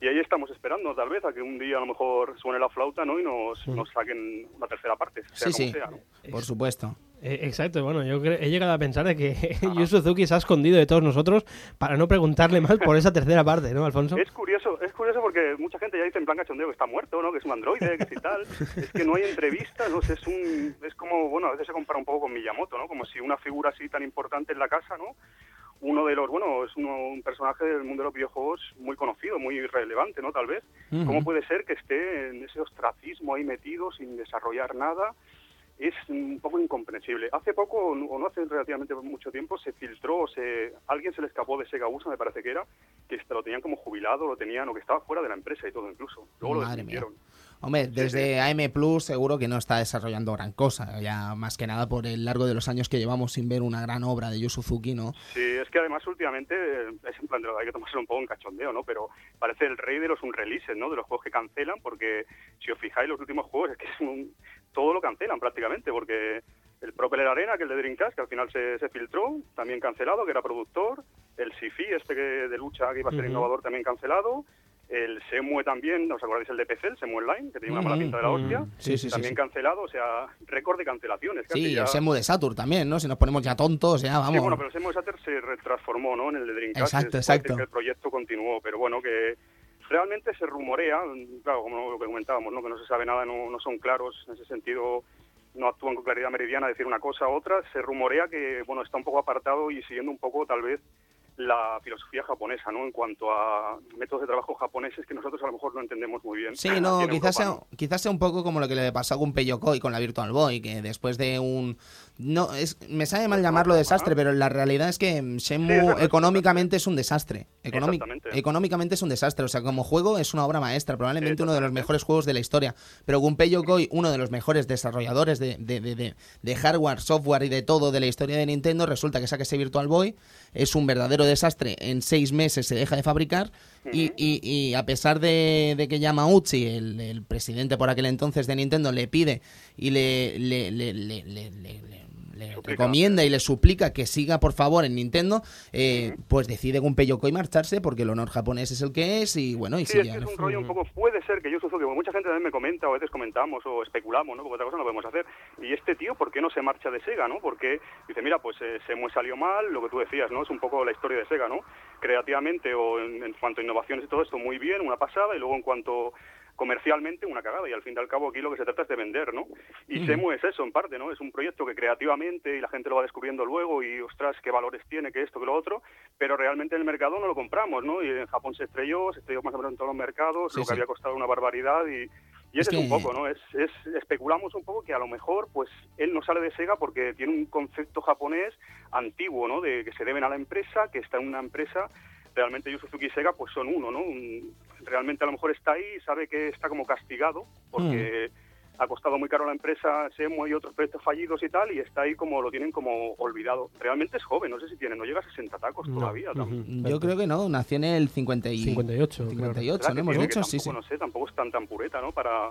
y ahí estamos esperando, tal vez, a que un día a lo mejor suene la flauta, ¿no? Y nos, nos saquen la tercera parte, sea Sí, como sí, sea, ¿no? por supuesto. Eh, exacto, bueno, yo he llegado a pensar de que [laughs] [laughs] Yu Suzuki se ha escondido de todos nosotros para no preguntarle más por esa tercera parte, ¿no, Alfonso? Es curioso, es curioso porque mucha gente ya dice en plan cachondeo que está muerto, ¿no? Que es un androide, que si tal. [laughs] Es que no hay entrevistas, no sé, es un, es como, bueno, a veces se compara un poco con Miyamoto, ¿no? Como si una figura así tan importante en la casa, ¿no? Uno de los, bueno, es uno- un personaje del mundo de los videojuegos muy conocido, muy relevante, ¿no? Tal vez. ¿Cómo puede ser que esté en ese ostracismo ahí metido sin desarrollar nada? Es un poco incomprensible. Hace poco, o no hace relativamente mucho tiempo, se filtró, se, alguien se le escapó de Sega USA, me parece que era, que lo tenían como jubilado, lo tenían, o que estaba fuera de la empresa y todo incluso. Luego lo mía. Hombre, desde AM Plus seguro que no está desarrollando gran cosa, ya más que nada por el largo de los años que llevamos sin ver una gran obra de Yu Suzuki, ¿no? Sí, es que además últimamente es en plan de hay que tomárselo un poco en cachondeo, ¿no? Pero parece el rey de los unreleases, ¿no? De los juegos que cancelan, porque si os fijáis los últimos juegos es que es un- todo lo cancelan prácticamente, porque el Propeller Arena, que es el de Dreamcast, que al final se, se filtró, también cancelado, que era productor, el Sifi, este que de lucha que iba a ser innovador, también cancelado, el Semue también, ¿os acordáis el de PC, el Semue Online, que tenía una mala pinta de la hostia? Sí, sí, sí, también sí. cancelado, o sea, récord de cancelaciones. casi Sí, ya. el Semu de Saturn también, ¿no? Si nos ponemos ya tontos, ya vamos. Sí, bueno, pero el Semo Saturn se retransformó, ¿no? En el de Dreamcast. Exacto, exacto. Que el proyecto continuó, pero bueno, que realmente se rumorea, claro, como lo que comentábamos, ¿no? Que no se sabe nada, no, no son claros en ese sentido, no actúan con claridad meridiana decir una cosa u otra. Se rumorea que, bueno, está un poco apartado y siguiendo un poco, tal vez, la filosofía japonesa, ¿no? En cuanto a métodos de trabajo japoneses que nosotros a lo mejor no entendemos muy bien. Sí, no, quizás sea, quizás sea un poco como lo que le pasó a Gunpei Yokoi con la Virtual Boy, que después de un... no es Me sabe mal llamarlo desastre, pero la realidad es que Sí, Shenmue económicamente es un desastre. Económicamente es un desastre. O sea, como juego es una obra maestra, probablemente uno de los mejores juegos de la historia. Pero Gunpei Yokoi, uno de los mejores desarrolladores de, de- de- de- de hardware, software y de todo de la historia de Nintendo, resulta que saca ese Virtual Boy, es un verdadero desastre. En seis meses se deja de fabricar y, Ujú. y- y a pesar de, de que Yamauchi, el, el presidente por aquel entonces de Nintendo, le pide y le, le, le- le- le- recomienda y le suplica que siga por favor en Nintendo, eh, pues decide Gunpei Yokoi marcharse porque el honor japonés es el que es y bueno, y Sí, es sigue. que es un rollo un poco, puede ser que yo porque mucha gente también me comenta, o a veces comentamos o especulamos, ¿no? Porque otra cosa no podemos hacer. Y este tío, ¿por qué no se marcha de Sega, no? Porque dice, mira, pues eh, Semue salió mal, lo que tú decías, ¿no? Es un poco la historia de Sega, ¿no? Creativamente o en, en cuanto a innovaciones y todo esto, muy bien, una pasada, y luego en cuanto comercialmente una cagada y al fin y al cabo aquí lo que se trata es de vender, ¿no? Y Semu es eso en parte, ¿no? Es un proyecto que creativamente y la gente lo va descubriendo luego y ostras, qué valores tiene, que esto, que lo otro, pero realmente en el mercado no lo compramos, ¿no? Y en Japón se estrelló, se estrelló más o menos en todos los mercados, Sí, lo que sí. había costado una barbaridad y, y Es ese es, que- un poco, ¿no? Es, es especulamos un poco que a lo mejor pues él no sale de Sega porque tiene un concepto japonés antiguo, ¿no? De que se deben a la empresa, que está en una empresa realmente Yu Suzuki y Sega pues son uno, ¿no? Un- realmente a lo mejor está ahí, sabe que está como castigado porque ha costado muy caro a la empresa Semu y otros proyectos fallidos y tal y está ahí como lo tienen como olvidado. Realmente es joven, no sé si tiene, no llega a 60 tacos No, todavía. tam- ujú. Yo creo que no, nació en el 50 y... 58, claro. 58, ¿Verdad ¿no? que Hemos dicho, sí, sí. tampoco, No sé, tampoco es tan tan pureta, ¿no? Para...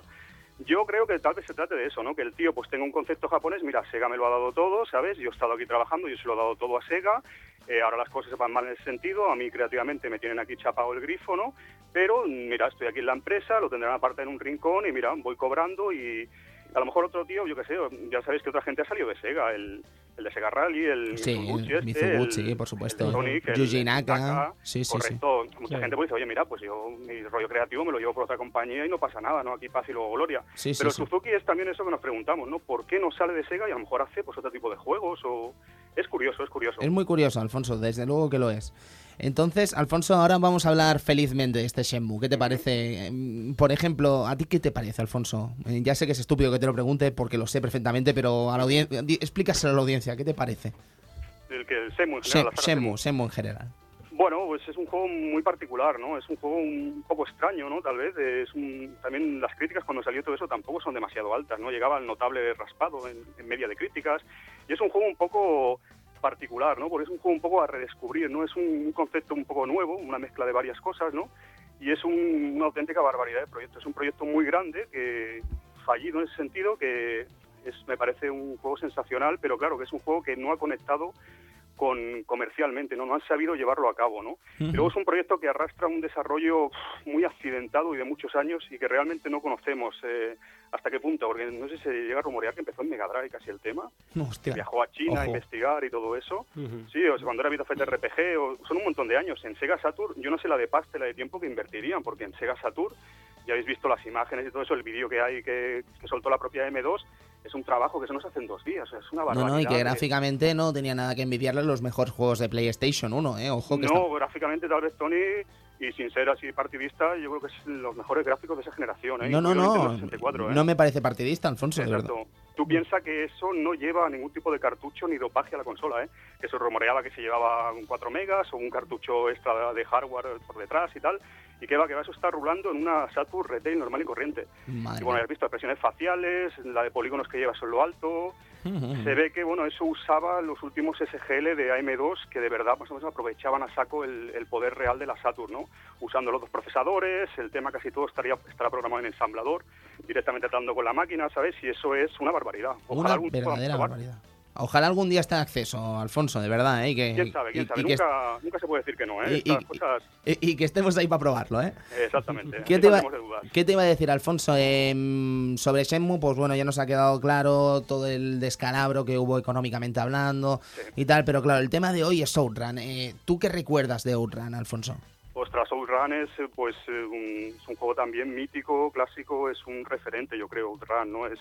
Yo creo que tal vez se trate de eso, ¿no? Que el tío pues tenga un concepto japonés, mira, Sega me lo ha dado todo, ¿sabes? Yo he estado aquí trabajando, yo se lo he dado todo a Sega, eh, ahora las cosas van mal en ese sentido, a mí creativamente me tienen aquí chapado el grifo, ¿no? Pero mira, estoy aquí en la empresa, lo tendrán aparte en un rincón y mira, voy cobrando y a lo mejor otro tío, yo qué sé, ya sabéis que otra gente ha salido de Sega, el, el de Sega Rally, el Sí, Mizuguchi, el este, Mizuguchi, el- por supuesto. el Sonic, el Yuji Naka, sí, sí. correcto. Mucha Sí. gente puede decir, oye, mira, pues yo mi rollo creativo me lo llevo por otra compañía y no pasa nada, ¿no? Aquí paz y luego gloria. Sí, sí, Pero sí. Suzuki es también eso que nos preguntamos, ¿no? ¿Por qué no sale de Sega y a lo mejor hace pues otro tipo de juegos? o Es curioso, es curioso. Es muy curioso, Alfonso, desde luego que lo es. Entonces, Alfonso, ahora vamos a hablar felizmente de este Shenmue. ¿Qué te parece? Em, Por ejemplo, ¿a ti qué te parece, Alfonso? Eh, Ya sé que es estúpido que te lo pregunte porque lo sé perfectamente, pero a la audiencia, di- explícaselo a la audiencia. ¿Qué te parece? El que el Semu en general, saga Shenmue, Shenmue en general. Bueno, pues es un juego muy particular, ¿no? Es un juego un poco extraño, ¿no? Tal vez es un, también las críticas cuando salió todo eso tampoco son demasiado altas, ¿no? Llegaba al notable raspado en, en media de críticas y es un juego un poco particular, ¿no? Porque es un juego un poco a redescubrir, ¿no? Es un, concepto un poco nuevo, una mezcla de varias cosas, ¿no? Y es un- una auténtica barbaridad de proyecto. Es un proyecto muy grande, que fallido en ese sentido, que es, me parece un juego sensacional, pero claro que es un juego que no ha conectado con comercialmente, ¿no? No han sabido llevarlo a cabo, ¿no? Y luego es un proyecto que arrastra un desarrollo muy accidentado y de muchos años y que realmente no conocemos eh, hasta qué punto, porque no sé si se llega a rumorear que empezó en Mega Drive casi el tema, Hostia. viajó a China a Ojo. investigar y todo eso. Ujú. Sí, o sea, cuando era Vita RPG, o, son un montón de años. En Sega Saturn, yo no sé la de pasta, la de tiempo que invertirían, porque en Sega Saturn, ya habéis visto las imágenes y todo eso, el vídeo que hay que, que soltó la propia M2, es un trabajo que se nos hace en dos días, o sea, es una No, barbaridad. no, y que de- gráficamente no tenía nada que envidiarle a los mejores juegos de PlayStation 1, ¿eh? Ojo que está- No, gráficamente tal vez Tony, y sin ser así partidista, yo creo que es los mejores gráficos de esa generación. ¿eh? No, no, no. Nintendo 64, ¿eh? No me parece partidista, Alfonso, de verdad. Exacto. Tú piensas que eso no lleva ningún tipo de cartucho ni dopaje a la consola, ¿eh? Que se rumoreaba que se llevaba un 4 megas o un cartucho extra de hardware por detrás y tal. Y que va, que va, eso está rulando en una Saturn Retail normal y corriente. Madre Y bueno, has visto expresiones faciales, la de polígonos que lleva en lo alto. [laughs] Se ve que bueno, eso usaba los últimos SGL de AM2 que de verdad más o menos aprovechaban a saco el, el poder real de la Saturn, ¿no? Usando los dos procesadores, el tema casi todo estaría estará programado en ensamblador, directamente tratando con la máquina, ¿sabes? Y eso es una barbaridad. Ojalá Una verdadera barbaridad. Ojalá algún día esté en acceso, Alfonso, de verdad, ¿eh? Y que, Quién sabe, quién y- sabe. y que, nunca, nunca se puede decir que no, ¿eh? y- Estas y- cosas, y- y que estemos ahí para probarlo, ¿eh? exactamente. ¿Qué te, iba, qué te a decir, Alfonso? Em, sobre Shenmue, pues bueno, ya nos ha quedado claro todo el descalabro que hubo económicamente hablando Sí. y tal, pero claro, el tema de hoy es Outrun. Eh, ¿Tú qué recuerdas de Outrun, Alfonso? Ostras, Outrun es, eh, pues, eh, un, es un juego también mítico, clásico, es un referente, yo creo, Outrun, ¿no? Es,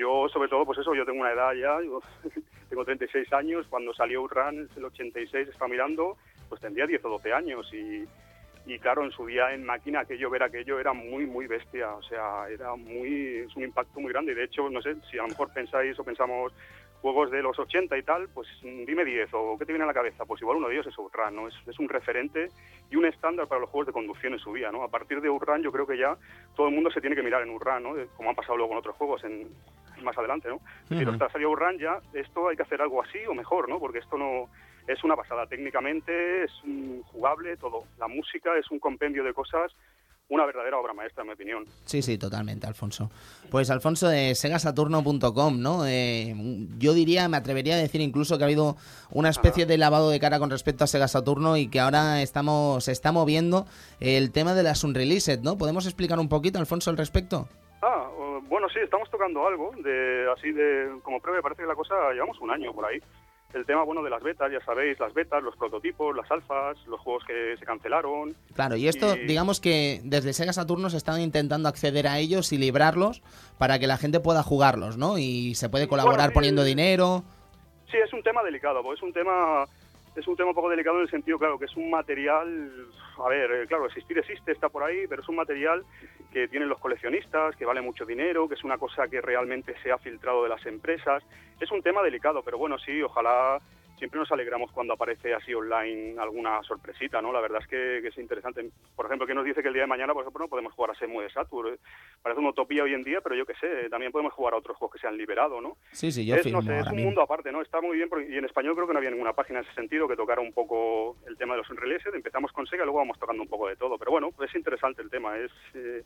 yo, sobre todo, pues eso, yo tengo una edad ya, yo [laughs] tengo 36 años, cuando salió es el 86, estaba mirando, pues tendría 10 o 12 años y, y claro, en su día en máquina aquello, ver aquello era muy, muy bestia, o sea, era muy, es un impacto muy grande. Y de hecho, no sé, si a lo mejor pensáis o pensamos juegos de los 80 y tal, pues mm, dime 10 o qué te viene a la cabeza, pues igual uno de ellos es Outrun, ¿no? Es, es un referente y un estándar para los juegos de conducción en su día, ¿no? A partir de Outrun yo creo que ya todo el mundo se tiene que mirar en Outrun, ¿no? Como ha pasado luego en otros juegos en, más adelante, ¿no? Decir, Ujú. ostras, salió Outrun ya, esto hay que hacer algo así o mejor, ¿no? Porque esto no es una pasada técnicamente, es mm, jugable, todo. La música es un compendio de cosas, una verdadera obra maestra, en mi opinión. Sí, sí, totalmente, Alfonso. Pues Alfonso de segasaturno.com, ¿no? Eh, yo diría, me atrevería a decir incluso que ha habido una especie de lavado de cara con respecto a Sega Saturno y que ahora estamos, se está moviendo el tema de las Unreleased, ¿no? ¿Podemos explicar un poquito, Alfonso, al respecto? Ah, bueno, sí, estamos tocando algo, de así de como prueba, parece que la cosa llevamos un año por ahí. El tema, bueno, de las betas, ya sabéis, las betas, los prototipos, las alfas, los juegos que se cancelaron. Claro, y esto, Y- digamos que desde Sega Saturno se están intentando acceder a ellos y librarlos para que la gente pueda jugarlos, ¿no? Y se puede colaborar sí, poniendo dinero. Sí, es un tema delicado, porque es un tema es un tema un poco delicado en el sentido, claro, que es un material, a ver, eh, claro, existir existe, está por ahí, pero es un material que tienen los coleccionistas, que vale mucho dinero, que es una cosa que realmente se ha filtrado de las empresas. Es un tema delicado, pero bueno, sí, ojalá siempre nos alegramos cuando aparece así online alguna sorpresita, ¿no? La verdad es que, que es interesante. Por ejemplo, que nos dice que el día de mañana, por ejemplo, no podemos jugar a Shenmue de Saturn. Parece una utopía hoy en día, pero yo qué sé, también podemos jugar a otros juegos que se han liberado, ¿no? Sí, sí, yo es, no sé, es un mismo. mundo aparte, ¿no? Está muy bien, porque- y en español creo que no había ninguna página en ese sentido que tocara un poco el tema de los unreleased. Empezamos con Sega, luego vamos tocando un poco de todo. Pero bueno, es interesante el tema. Es, eh,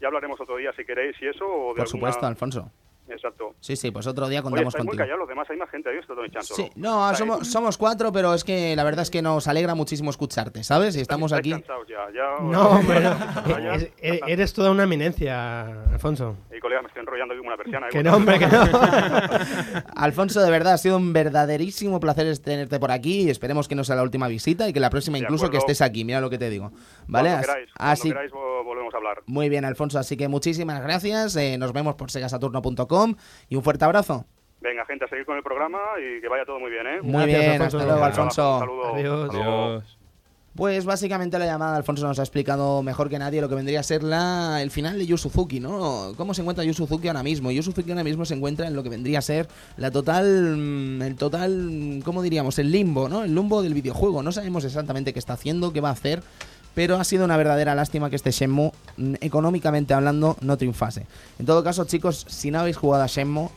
ya hablaremos otro día si queréis y eso. O de Por alguna- supuesto, Alfonso. Exacto. Sí, sí, pues otro día Oye, contamos muy contigo. callados los demás, hay más gente ahí, esto Tony Chan solo. Sí, no, somos, somos cuatro, pero es que la verdad es que nos alegra muchísimo escucharte, ¿sabes? Y estamos aquí. cansados ya, ya No, hombre, no. Vaya. Es- e- eres toda una eminencia, Alfonso. Y colega, me estoy enrollando aquí como una persiana. ¿eh? Que no, hombre, que no. [laughs] Alfonso, de verdad, ha sido un verdaderísimo placer tenerte por aquí y esperemos que no sea la última visita y que la próxima De incluso que acuerdo. estés aquí, mira lo que te digo. ¿Vale? Cuando queráis, cuando así, queráis vo- volvemos a hablar. muy bien, Alfonso, así que muchísimas gracias, eh, nos vemos por segasaturno.com y un fuerte abrazo. Venga, gente, a seguir con el programa y que vaya todo muy bien, ¿eh? Muy Gracias, bien, Alfonso. hasta luego, Alfonso. Un saludo. Adiós. Adiós. Pues básicamente la llamada de Alfonso nos ha explicado mejor que nadie lo que vendría a ser la, el final de Yu Suzuki, ¿no? ¿Cómo se encuentra Yu Suzuki ahora mismo? Yu Suzuki ahora mismo se encuentra en lo que vendría a ser la total, mm, el total, ¿cómo diríamos? El limbo, ¿no? El limbo del videojuego. No sabemos exactamente qué está haciendo, qué va a hacer, pero ha sido una verdadera lástima que este Shenmue, mm, económicamente hablando, no triunfase. En todo caso, chicos, si no habéis jugado a Shenmue,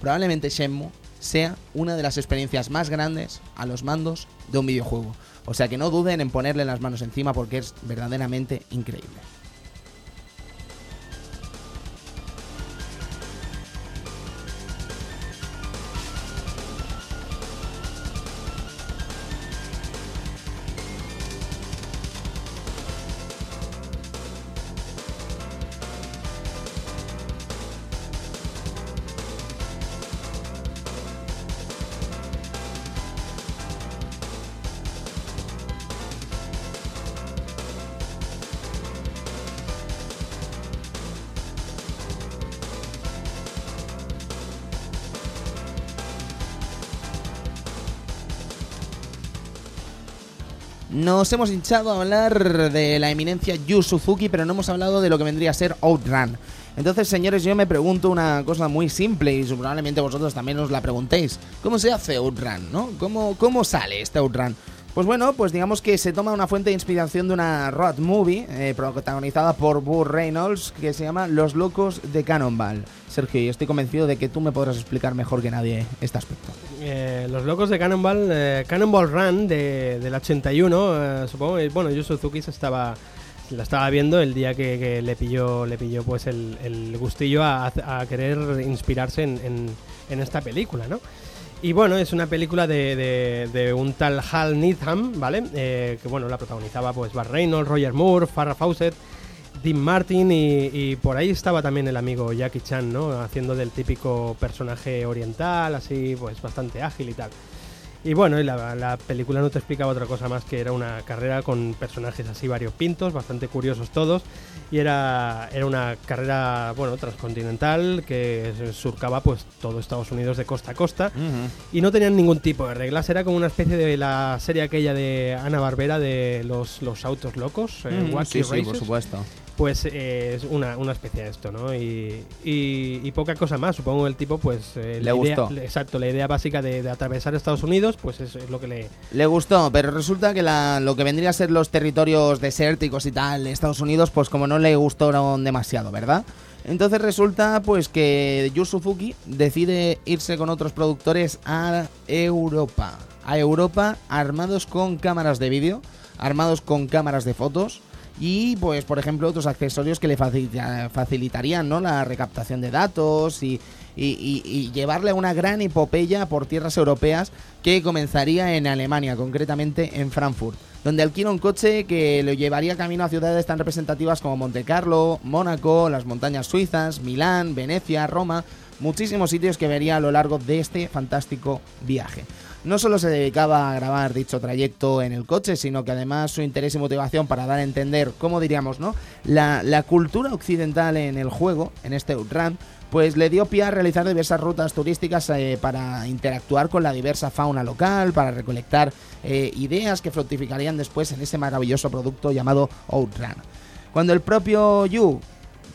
probablemente Shenmue sea una de las experiencias más grandes a los mandos de un videojuego. O sea que no duden en ponerle las manos encima porque es verdaderamente increíble. Nos hemos hinchado a hablar de la eminencia Yu Suzuki, pero no hemos hablado de lo que vendría a ser Outrun. Entonces, señores, yo me pregunto una cosa muy simple y probablemente vosotros también os la preguntéis. ¿Cómo se hace Outrun, no? ¿Cómo, cómo sale este Outrun? Pues bueno, pues digamos que se toma una fuente de inspiración de una road movie eh, protagonizada por Burt Reynolds que se llama Los locos de Cannonball. Sergio, y estoy convencido de que tú me podrás explicar mejor que nadie este aspecto. Eh, los locos de Cannonball, eh, Cannonball Run de, del 81, eh, supongo bueno, Yu Suzuki se estaba la estaba viendo el día que, le pilló le pilló pues el, gustillo a, querer inspirarse en- en esta película, ¿no? Y bueno, es una película de, de- un tal Hal Needham, ¿vale? Eh, que bueno, la protagonizaba pues Bar Reynolds, Roger Moore, Farrah Fawcett, Dean Martin y, y por ahí estaba también el amigo Jackie Chan, ¿no? Haciendo del típico personaje oriental, así pues bastante ágil y tal. Y bueno, la, la película no te explicaba otra cosa más que era una carrera con personajes así variopintos, bastante curiosos todos. Y era, era una carrera, bueno, transcontinental que surcaba pues todo Estados Unidos de costa a costa. Y no tenían ningún tipo de reglas, era como una especie de la serie aquella de Ana Barbera de los, los autos locos, eh, Mm, Wacky sí, sí, por supuesto. Pues eh, es una, una especie de esto, ¿no? Y, y- y poca cosa más. Supongo el tipo, pues. eh, Le la idea- gustó. exacto, la idea básica de, de atravesar Estados Unidos, pues es, es lo que le. Le gustó, pero resulta que la- lo que vendría a ser los territorios desérticos y tal de Estados Unidos, pues como no le gustaron demasiado, ¿verdad? Entonces resulta pues que Yu Suzuki decide irse con otros productores a Europa. A Europa armados con cámaras de vídeo, armados con cámaras de fotos y pues por ejemplo otros accesorios que le facilita- facilitarían ¿no? la recaptación de datos y- y llevarle a una gran epopeya por tierras europeas que comenzaría en Alemania, concretamente en Frankfurt, donde alquila un coche que lo llevaría camino a ciudades tan representativas como Monte Carlo, Mónaco, las montañas suizas, Milán, Venecia, Roma, muchísimos sitios que vería a lo largo de este fantástico viaje. No solo se dedicaba a grabar dicho trayecto en el coche, sino que además su interés y motivación para dar a entender, como diríamos, ¿no? La, la cultura occidental en el juego, en este Outrun, pues le dio pie a realizar diversas rutas turísticas eh, para interactuar con la diversa fauna local, para recolectar eh, ideas que fructificarían después en ese maravilloso producto llamado Outrun. Cuando el propio Yu,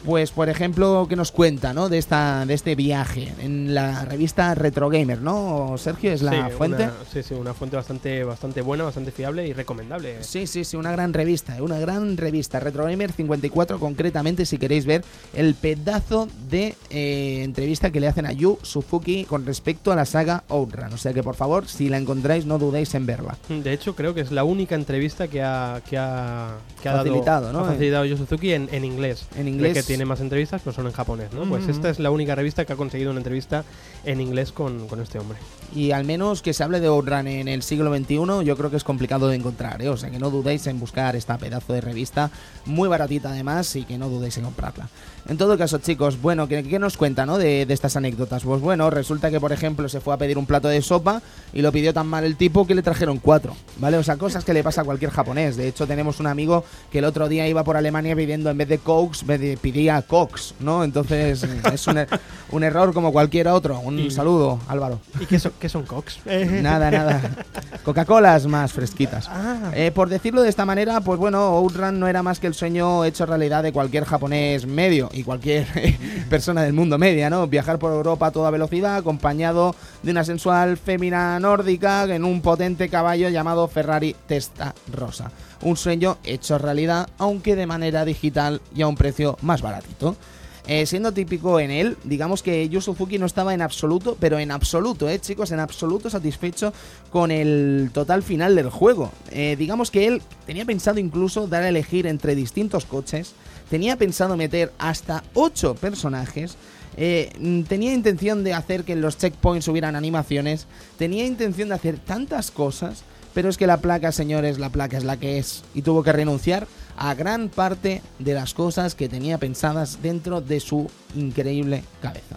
pues por ejemplo, que nos cuenta, ¿no? De esta, de este viaje en la revista Retro Gamer, ¿no? Sergio es la Sí, fuente. una- sí, sí, una fuente bastante, bastante buena, bastante fiable y recomendable. Sí, sí, sí, una gran revista, eh, una gran revista. Retro Gamer 54 concretamente, si queréis ver el pedazo de eh, entrevista que le hacen a Yu Suzuki con respecto a la saga Outrun. O sea que por favor, si la encontráis, no dudéis en verla. De hecho, creo que es la única entrevista que ha, que ha, que ha Facilitado, dado, ¿no? ha facilitado Yu Suzuki en, en inglés. En inglés. Tiene más entrevistas, pero son en japonés, ¿no? Pues esta es la única revista que ha conseguido una entrevista en inglés con, con este hombre. Y al menos que se hable de Outrun en el siglo XXI, yo creo que es complicado de encontrar, ¿eh? O sea que no dudéis en buscar esta pedazo de revista, muy baratita además, y que no dudéis en comprarla. En todo caso, chicos, bueno, ¿qué, qué nos cuenta, no? De, de estas anécdotas. Pues bueno, resulta que, por ejemplo, se fue a pedir un plato de sopa y lo pidió tan mal el tipo que le trajeron cuatro, ¿vale? O sea, cosas que le pasa a cualquier japonés. De hecho, tenemos un amigo que el otro día iba por Alemania pidiendo, en vez de Cokes, pedía- Cox, ¿no? Entonces, [laughs] es un, er- un error como cualquier otro. Un Y- saludo, Álvaro. ¿Y qué son, qué son Cox? [laughs] Nada, nada. Coca-Colas más fresquitas. Ah, Eh, por decirlo de esta manera, pues bueno, Outrun no era más que el sueño hecho realidad de cualquier japonés medio y cualquier [laughs] persona del mundo media, ¿no? Viajar por Europa a toda velocidad, acompañado de una sensual fémina nórdica en un potente caballo llamado Ferrari Testa Rosa. Un sueño hecho realidad, aunque de manera digital y a un precio más baratito. Eh, siendo típico en él, digamos que Yu Suzuki no estaba en absoluto, pero en absoluto, eh, chicos, en absoluto satisfecho con el total final del juego. Eh, digamos que él tenía pensado incluso dar a elegir entre distintos coches, tenía pensado meter hasta 8 personajes. eh, mm, tenía intención de hacer que en los checkpoints hubieran animaciones, tenía intención de hacer tantas cosas, pero es que la placa, señores, la placa es la que es, y tuvo que renunciar a gran parte de las cosas que tenía pensadas dentro de su increíble cabeza.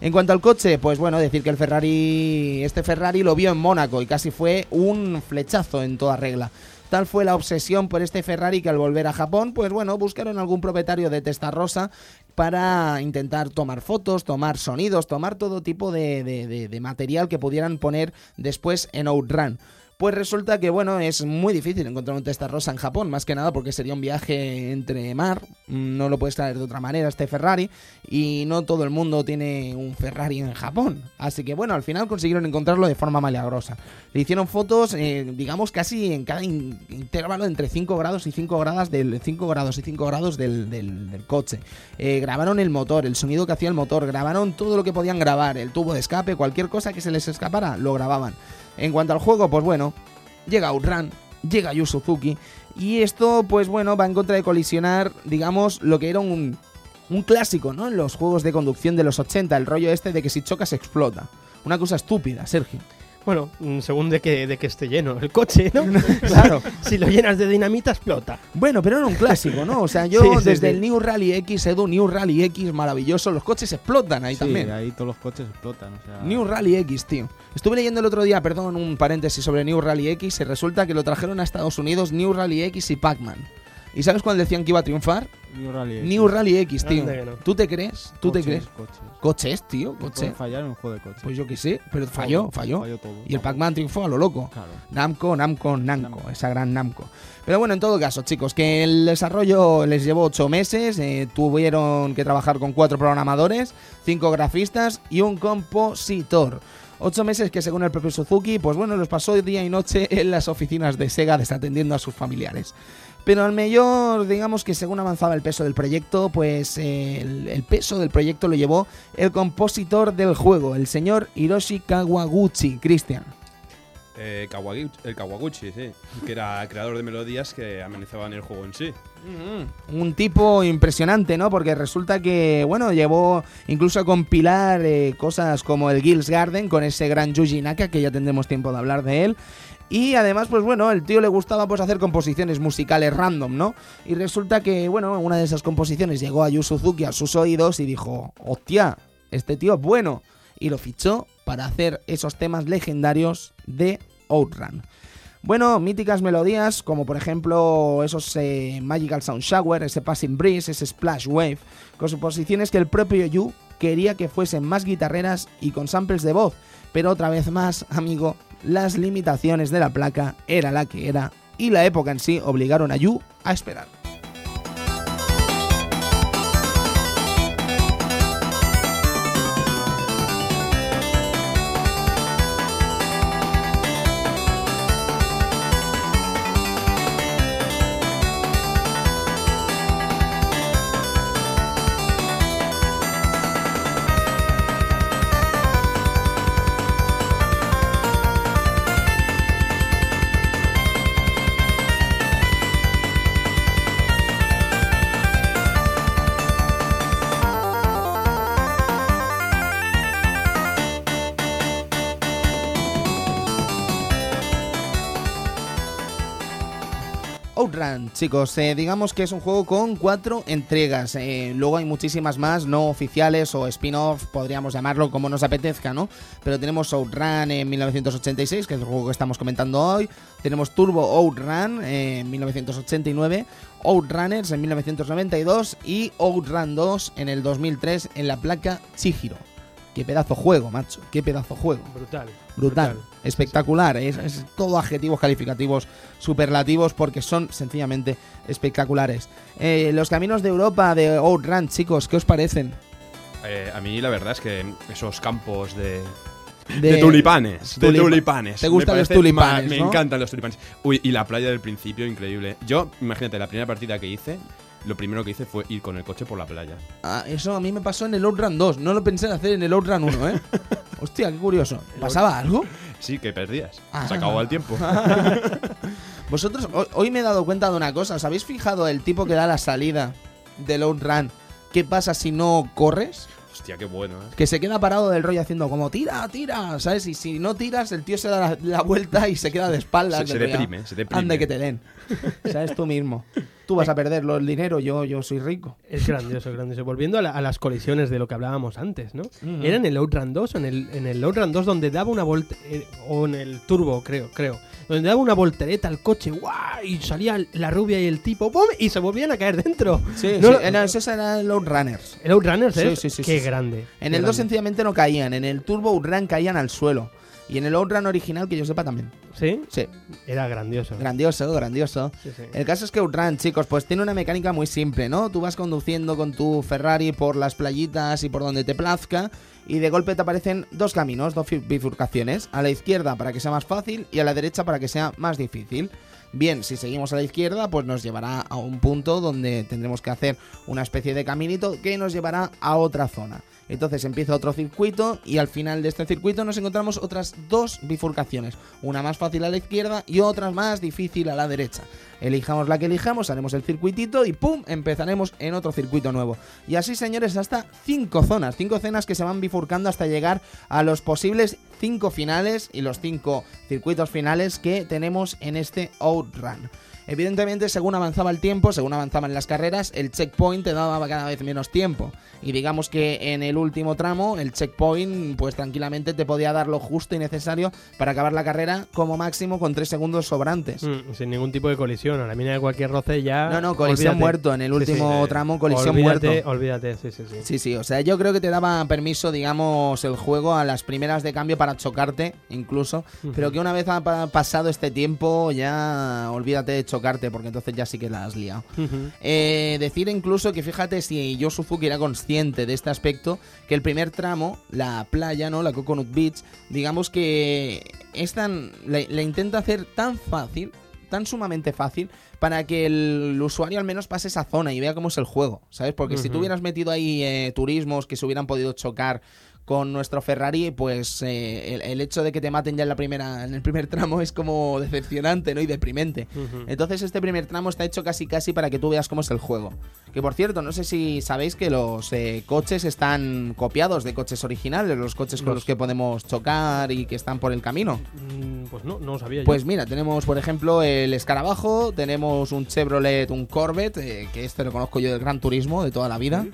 En cuanto al coche, pues bueno, decir que el Ferrari, este Ferrari lo vio en Mónaco y casi fue un flechazo en toda regla. Tal fue la obsesión por este Ferrari que al volver a Japón, pues bueno, buscaron algún propietario de Testarossa para intentar tomar fotos, tomar sonidos, tomar todo tipo de, de- de- de material que pudieran poner después en Outrun. Pues resulta que, bueno, es muy difícil encontrar un Testarossa en Japón, más que nada porque sería un viaje entre mar, no lo puedes traer de otra manera este Ferrari, y no todo el mundo tiene un Ferrari en Japón. Así que, bueno, al final consiguieron encontrarlo de forma milagrosa. Le hicieron fotos, eh, digamos, casi en cada in- intervalo entre 5 grados y 5 grados del 5 grados y 5 grados del, del- del coche. Eh, grabaron el motor, el sonido que hacía el motor, grabaron todo lo que podían grabar, el tubo de escape, cualquier cosa que se les escapara, lo grababan. En cuanto al juego, pues bueno, llega Outrun, llega Yu Suzuki, y esto, pues bueno, va en contra de colisionar, digamos, lo que era un, un clásico, ¿no? En los juegos de conducción de los 80, el rollo este de que si chocas explota. Una cosa estúpida, Sergio. Bueno, mm, según de que, de que esté lleno el coche, ¿no? [laughs] Claro. si lo llenas de dinamita, explota. Bueno, pero era un clásico, ¿no? O sea, yo [laughs] Sí, sí, desde sí. el New Rally X, Edu, New Rally X, maravilloso, los coches explotan ahí Sí, también. ahí todos los coches explotan. O sea, New Rally X, tío. Estuve leyendo el otro día, perdón, un paréntesis sobre New Rally X y resulta que lo trajeron a Estados Unidos New Rally X y Pac-Man. ¿Y sabes cuál decían que iba a triunfar? New Rally. X. New Rally X, tío. No. ¿Tú te crees? ¿Tú te Coches, crees? Coches. Coches, tío, No coche. pueden fallar en un juego de coches. Pues yo qué sé, pero falló, falló. Falló todo. Y el Pac-Man triunfó a lo loco. Claro. Namco, Namco, Namco, Namco. esa gran Namco. Pero bueno, en todo caso, chicos, que el desarrollo les llevó ocho meses, eh, tuvieron que trabajar con cuatro programadores, cinco grafistas y un compositor. Ocho meses que según el propio Suzuki, pues bueno, los pasó día y noche en las oficinas de Sega desatendiendo a sus familiares. Pero al mayor, digamos que según avanzaba el peso del proyecto, pues eh, el, el peso del proyecto lo llevó el compositor del juego, el señor Hiroshi Kawaguchi, Cristian. Eh, Kawaguchi- el Kawaguchi, sí. Que era creador de melodías que amenizaban el juego en sí. Un tipo impresionante, ¿no? Porque resulta que, bueno, llevó incluso a compilar eh, cosas como el Gills Garden con ese gran Yuji Naka, que ya tendremos tiempo de hablar de él. Y además, pues bueno, el tío le gustaba pues hacer composiciones musicales random, ¿no? Y resulta que, bueno, una de esas composiciones llegó a Yu Suzuki a sus oídos y dijo, hostia, este tío es bueno. Y lo fichó para hacer esos temas legendarios de Outrun. Bueno, míticas melodías como por ejemplo esos eh, Magical Sound Shower, ese Passing Breeze, ese Splash Wave, composiciones que el propio Yu quería que fuesen más guitarreras y con samples de voz, pero otra vez más, amigo, las limitaciones de la placa era la que era y la época en sí obligaron a Yu a esperar. Chicos, eh, digamos que es un juego con cuatro entregas. eh, luego hay muchísimas más, no oficiales o spin-off, podríamos llamarlo como nos apetezca, ¿no? Pero tenemos Outrun en 1986, que es el juego que estamos comentando hoy. Tenemos Turbo Outrun en 1989, Outrunners en 1992 y Outrun 2 en el 2003 en la placa Chihiro. Qué pedazo juego, macho, qué pedazo juego. Brutal. Brutal, espectacular, es, es todo adjetivos calificativos superlativos porque son sencillamente espectaculares. Eh, los caminos de Europa de Outrun, chicos, ¿qué os parecen? Eh, a mí la verdad es que esos campos de, De, de tulipanes. De tulipa- tulipanes. ¿Te gustan Me los tulipanes, Me encantan los tulipanes. Uy, y la playa del principio, increíble. Yo, imagínate, la primera partida que hice, lo primero que hice fue ir con el coche por la playa. Ah, eso a mí me pasó en el Outrun 2, no lo pensé en hacer en el Outrun 1, ¿eh? [laughs] Hostia, qué curioso. ¿Pasaba algo? Sí, que perdías. Ah. Se acabó el tiempo. [laughs] Vosotros, hoy, me he dado cuenta de una cosa, ¿os habéis fijado el tipo que da la salida del Outrun? ¿Qué pasa si no corres? Hostia, qué bueno, ¿eh? Que se queda parado del rollo haciendo como tira, tira, ¿sabes? Y si no tiras, el tío se da la, la vuelta y se queda de espaldas. Se, deprime, se deprime. Anda que te den. ¿Sabes tú mismo? Tú vas a perderlo el dinero, yo, yo soy rico. Es grandioso, grandioso. Volviendo a, la- a las colisiones de lo que hablábamos antes, ¿no? ¿Era en el Outrun 2 o en el, en el Outrun 2 donde daba una volta... eh, o en el Turbo, creo, creo. Donde daba una voltereta al coche, ¡guau! Y salía la rubia y el tipo, ¡pum! Y se volvían a caer dentro. Sí, No, sí, no, esos eran los Runners. ¿El Outrunner Sí, es? sí, sí, Qué sí, sí. grande. En qué el 2 grande. sencillamente no caían, en el Turbo Outrun caían al suelo. Y en el Outrun original, que yo sepa también. ¿Sí? Sí, Era grandioso. grandioso, grandioso. Sí, sí. El caso es que Outrun, chicos, pues tiene una mecánica muy simple, ¿no? Tú vas conduciendo con tu Ferrari por las playitas y por donde te plazca y de golpe te aparecen dos caminos, dos bifurcaciones, a la izquierda para que sea más fácil y a la derecha para que sea más difícil. Bien, si seguimos a la izquierda, pues nos llevará a un punto donde tendremos que hacer una especie de caminito que nos llevará a otra zona. Entonces empieza otro circuito y al final de este circuito nos encontramos otras dos bifurcaciones, una más fácil a la izquierda y otra más difícil a la derecha. Elijamos la que elijamos, haremos el circuitito y ¡pum! empezaremos en otro circuito nuevo. Y así, señores, hasta cinco zonas, cinco zonas que se van bifurcando hasta llegar a los posibles cinco finales y los cinco circuitos finales que tenemos en este Outrun. Evidentemente, según avanzaba el tiempo, según avanzaban las carreras, el checkpoint te daba cada vez menos tiempo. Y digamos que en el último tramo, el checkpoint, pues tranquilamente te podía dar lo justo y necesario para acabar la carrera como máximo con 3 segundos sobrantes. Mm, sin ningún tipo de colisión. A la mina de cualquier roce ya. No, no, colisión olvídate. muerto. En el Sí, sí. último eh, tramo, colisión olvídate, muerto. Olvídate, sí, sí, sí. Sí, sí, o sea, yo creo que te daba permiso, digamos, el juego a las primeras de cambio para chocarte, incluso, pero que una vez ha pa- pasado este tiempo ya olvídate de chocarte, porque entonces ya sí que la has liado. Eh, decir incluso que fíjate si yo Suzuki era consciente de este aspecto, que el primer tramo, la playa, ¿no? La Coconut Beach, digamos que es tan. Le, le intenta hacer tan fácil, tan sumamente fácil, para que el usuario al menos pase esa zona y vea cómo es el juego, ¿sabes? Porque si tú hubieras metido ahí eh, turismos que se hubieran podido chocar con nuestro Ferrari, pues eh, el, el hecho de que te maten ya en la primera, en el primer tramo es como decepcionante, ¿no? Y deprimente. Entonces este primer tramo está hecho casi casi para que tú veas cómo es el juego. Que por cierto, no sé si sabéis que los eh, coches están copiados de coches originales, los coches con Los- los que podemos chocar y que están por el camino. Mm, Pues no, no lo sabía yo. Pues mira, tenemos por ejemplo el escarabajo, tenemos un Chevrolet, un Corvette, eh, que este lo conozco yo del Gran Turismo de toda la vida.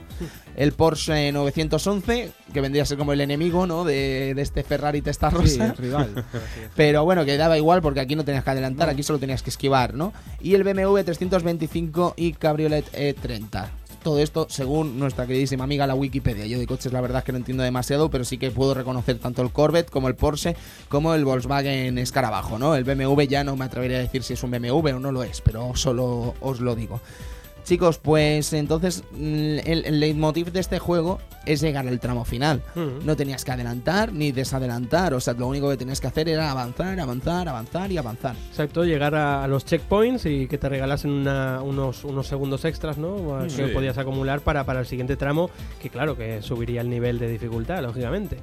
El Porsche 911, que vendría a ser como el enemigo, ¿no? De, de este Ferrari Sí, Testarossa. el rival. [laughs] Pero bueno, que daba igual porque aquí no tenías que adelantar, aquí solo tenías que esquivar, ¿no? Y el BMW 325 y Cabriolet E30. Todo esto según nuestra queridísima amiga la Wikipedia. Yo de coches la verdad es que no entiendo demasiado, pero sí que puedo reconocer tanto el Corvette como el Porsche como el Volkswagen Escarabajo, ¿no? El BMW ya no me atrevería a decir si es un BMW o no lo es, pero solo os lo digo. Chicos, pues entonces mm, el, el leitmotiv de este juego es llegar al tramo final. No tenías que adelantar ni desadelantar, o sea, lo único que tenías que hacer era avanzar, avanzar, avanzar y avanzar. Exacto, llegar a, a los checkpoints y que te regalasen una- unos, unos segundos extras, ¿no? Sí. Que podías acumular para, para el siguiente tramo, que claro, que subiría el nivel de dificultad, lógicamente.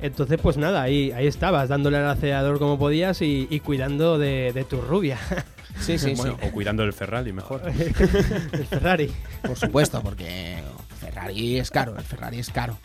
Entonces, pues nada, ahí, ahí estabas, dándole al acelerador como podías y, y cuidando de, de tu rubia, [laughs] Sí, sí, Bueno, o cuidando del Ferrari, mejor. [laughs] el Ferrari. sí, por supuesto, porque Ferrari es caro, el Ferrari es caro.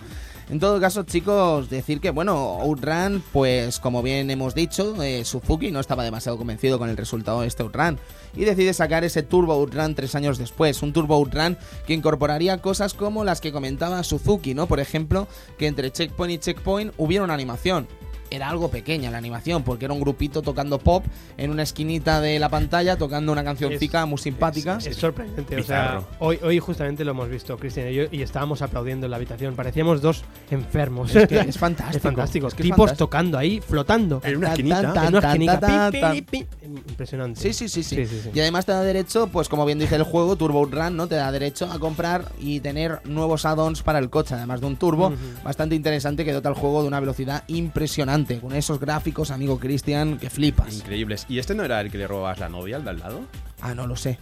En todo caso, chicos, decir que, bueno, Outrun, pues como bien hemos dicho, eh, Suzuki no estaba demasiado convencido con el resultado de este Outrun y decide sacar ese Turbo Outrun tres años después. Un Turbo Outrun que incorporaría cosas como las que comentaba Suzuki, ¿no? Por ejemplo, que entre checkpoint y checkpoint hubiera una animación. Era algo pequeña la animación, porque era un grupito tocando pop en una esquinita de la pantalla, tocando una cancioncica muy simpática. Es, es sorprendente, o sea, hoy, hoy justamente lo hemos visto, Cristian y yo, y estábamos aplaudiendo en la habitación. Parecíamos dos enfermos. Es que es [laughs] fantástico. Es fantástico. es que es Tipos fantástico. tocando ahí, flotando. En una esquinita. en una tan, esquinita. tan, Pi, tan. pi, pi. Impresionante. Sí, sí, sí, sí. Sí, sí, sí. Y además te da derecho, pues como bien dice el juego, Turbo Run, ¿no? Te da derecho a comprar y tener nuevos add-ons para el coche, además de un turbo bastante interesante que dota el juego de una velocidad impresionante, con esos gráficos, amigo Cristian, que flipas. Increíbles. ¿Y este no era el que le robabas la novia al de al lado? Ah, no lo sé.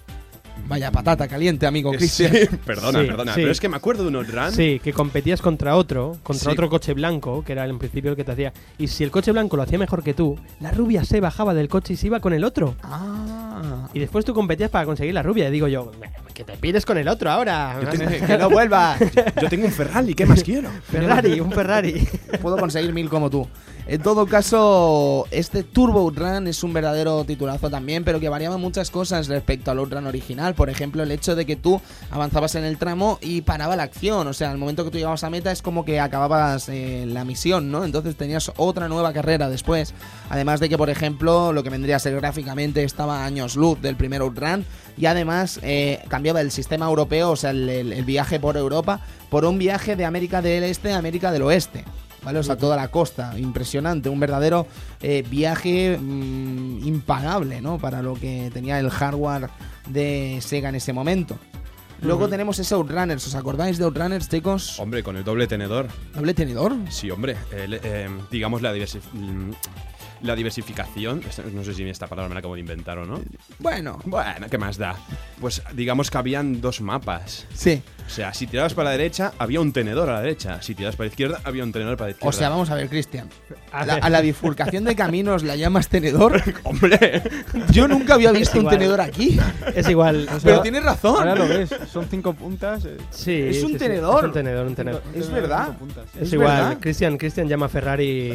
Vaya patata caliente, amigo Sí, Cristian. [laughs] perdona, Sí, perdona. sí. Pero es que me acuerdo de unos run. Sí, que competías contra otro, contra Sí. otro coche blanco, que era en principio el que te hacía. Y si el coche blanco lo hacía mejor que tú, la rubia se bajaba del coche y se iba con el otro. Ah. Y después tú competías para conseguir la rubia. Y digo yo, que te pides con el otro ahora. que no vuelva. Yo tengo un Ferrari, ¿qué más quiero? Ferrari, un Ferrari. Puedo conseguir mil como tú. En todo caso, este Turbo Outrun es un verdadero titulazo también, pero que variaba muchas cosas respecto al Outrun original. Por ejemplo, el hecho de que tú avanzabas en el tramo y paraba la acción. O sea, al momento que tú llegabas a meta es como que acababas eh, la misión, ¿no? Entonces tenías otra nueva carrera después. Además de que, por ejemplo, lo que vendría a ser gráficamente estaba a años luz del primer Outrun. Y además eh, cambiaba el sistema europeo, o sea, el, el- el viaje por Europa, por un viaje de América del Este a América del Oeste. ¿vale? O sea, toda la costa, impresionante, un verdadero eh, viaje mm, impagable, ¿no? Para lo que tenía el hardware de Sega en ese momento. Luego tenemos ese Outrunners, ¿os acordáis de Outrunners, chicos? Hombre, con el doble tenedor. ¿Doble tenedor? Sí, hombre. el, eh, digamos la, diversi- mm, la diversificación. No sé si esta palabra me la acabo de inventar o no. Bueno, Bueno, ¿qué más da? Pues digamos que habían dos mapas. sí. O sea, si tirabas para la derecha, había un tenedor a la derecha. Si tirabas para la izquierda, había un tenedor para la izquierda. O sea, vamos a ver, Cristian. A La- ver. a la bifurcación de caminos la llamas tenedor. [laughs] ¡Hombre! Yo nunca había visto un tenedor aquí. Es igual. O sea, Pero tienes razón. Ahora lo ves, son cinco puntas. eh, Sí, Es un sí, sí, tenedor. Es un tenedor, un tenedor. Es verdad. puntas, sí. Es, igual. Cristian llama a Ferrari,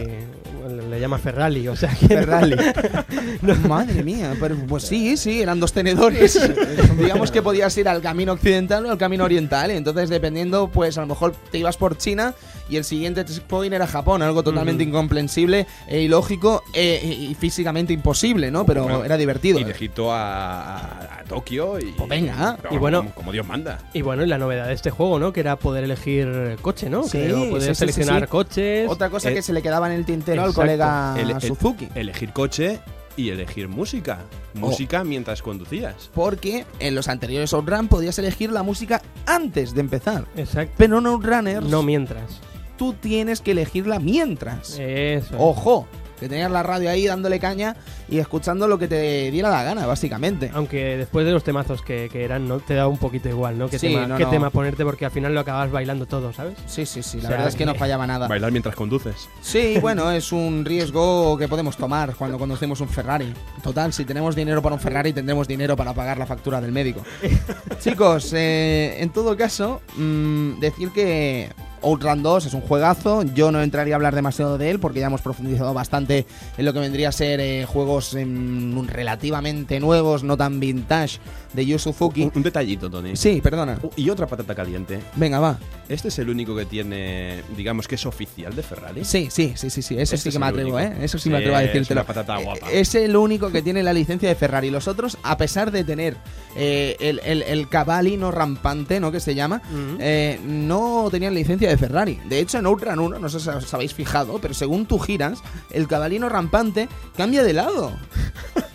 le llama Ferrari, o sea que Ferrari. [laughs] Madre mía, pero pues sí, sí, eran dos tenedores. [laughs] Digamos que podías ir al camino occidental o al camino oriental. Entonces, dependiendo, pues a lo mejor te ibas por China y el siguiente checkpoint era Japón, algo totalmente incomprensible e ilógico e- y físicamente imposible, ¿no? Pero Bueno, era divertido. Y de Egipto a, a- a Tokio y. Pues venga. Y bueno- como, como Dios manda. Y bueno, y la novedad de este juego, ¿no? Que era poder elegir coche, ¿no? Sí, Creo, poder sí, sí, sí, seleccionar sí. coches. Otra cosa Eh, que se le quedaba en el tintero al colega El- el- Suzuki. Elegir coche y elegir música. Música mientras conducías. Porque en los anteriores Outrun podías elegir la música antes de empezar. Exacto. Pero en Outrunners No mientras. tú tienes que elegirla mientras. Eso. Ojo, que tenías la radio ahí dándole caña y escuchando lo que te diera la gana, básicamente. Aunque después de los temazos que, que eran, ¿no? Te da un poquito igual, ¿no? ¿Qué, Sí, tema, no, qué no. tema ponerte? Porque al final lo acabas bailando todo, ¿sabes? Sí, sí, sí, la O sea, verdad es que no que- fallaba nada. Bailar mientras conduces. Sí, bueno, es un riesgo que podemos tomar cuando conducimos un Ferrari. Total, si tenemos dinero para un Ferrari, tendremos dinero para pagar la factura del médico. [laughs] Chicos, eh, en todo caso, mm, decir que Outrun 2 es un juegazo. Yo no entraría a hablar demasiado de él porque ya hemos profundizado bastante en lo que vendría a ser eh, juegos em, relativamente nuevos, no tan vintage, de Yu Suzuki. Un, un detallito, Tony. Sí, perdona. Uh, Y otra patata caliente. Venga, va. Este es el único que tiene, digamos que es oficial de Ferrari. Sí, sí, sí, sí, sí. Eso Este sí es que me atrevo, único. ¿eh? Eso sí, me atrevo a es decírtelo. una patata Eh, guapa. Es el único que tiene la licencia de Ferrari. Los otros, a pesar de tener eh, el, el, el cabalino rampante, ¿no? Que se llama, eh, no tenían licencia de Ferrari. De hecho, en Outrun 1, no sé si os habéis fijado, pero según tú giras, el cabalino rampante cambia de lado. [laughs]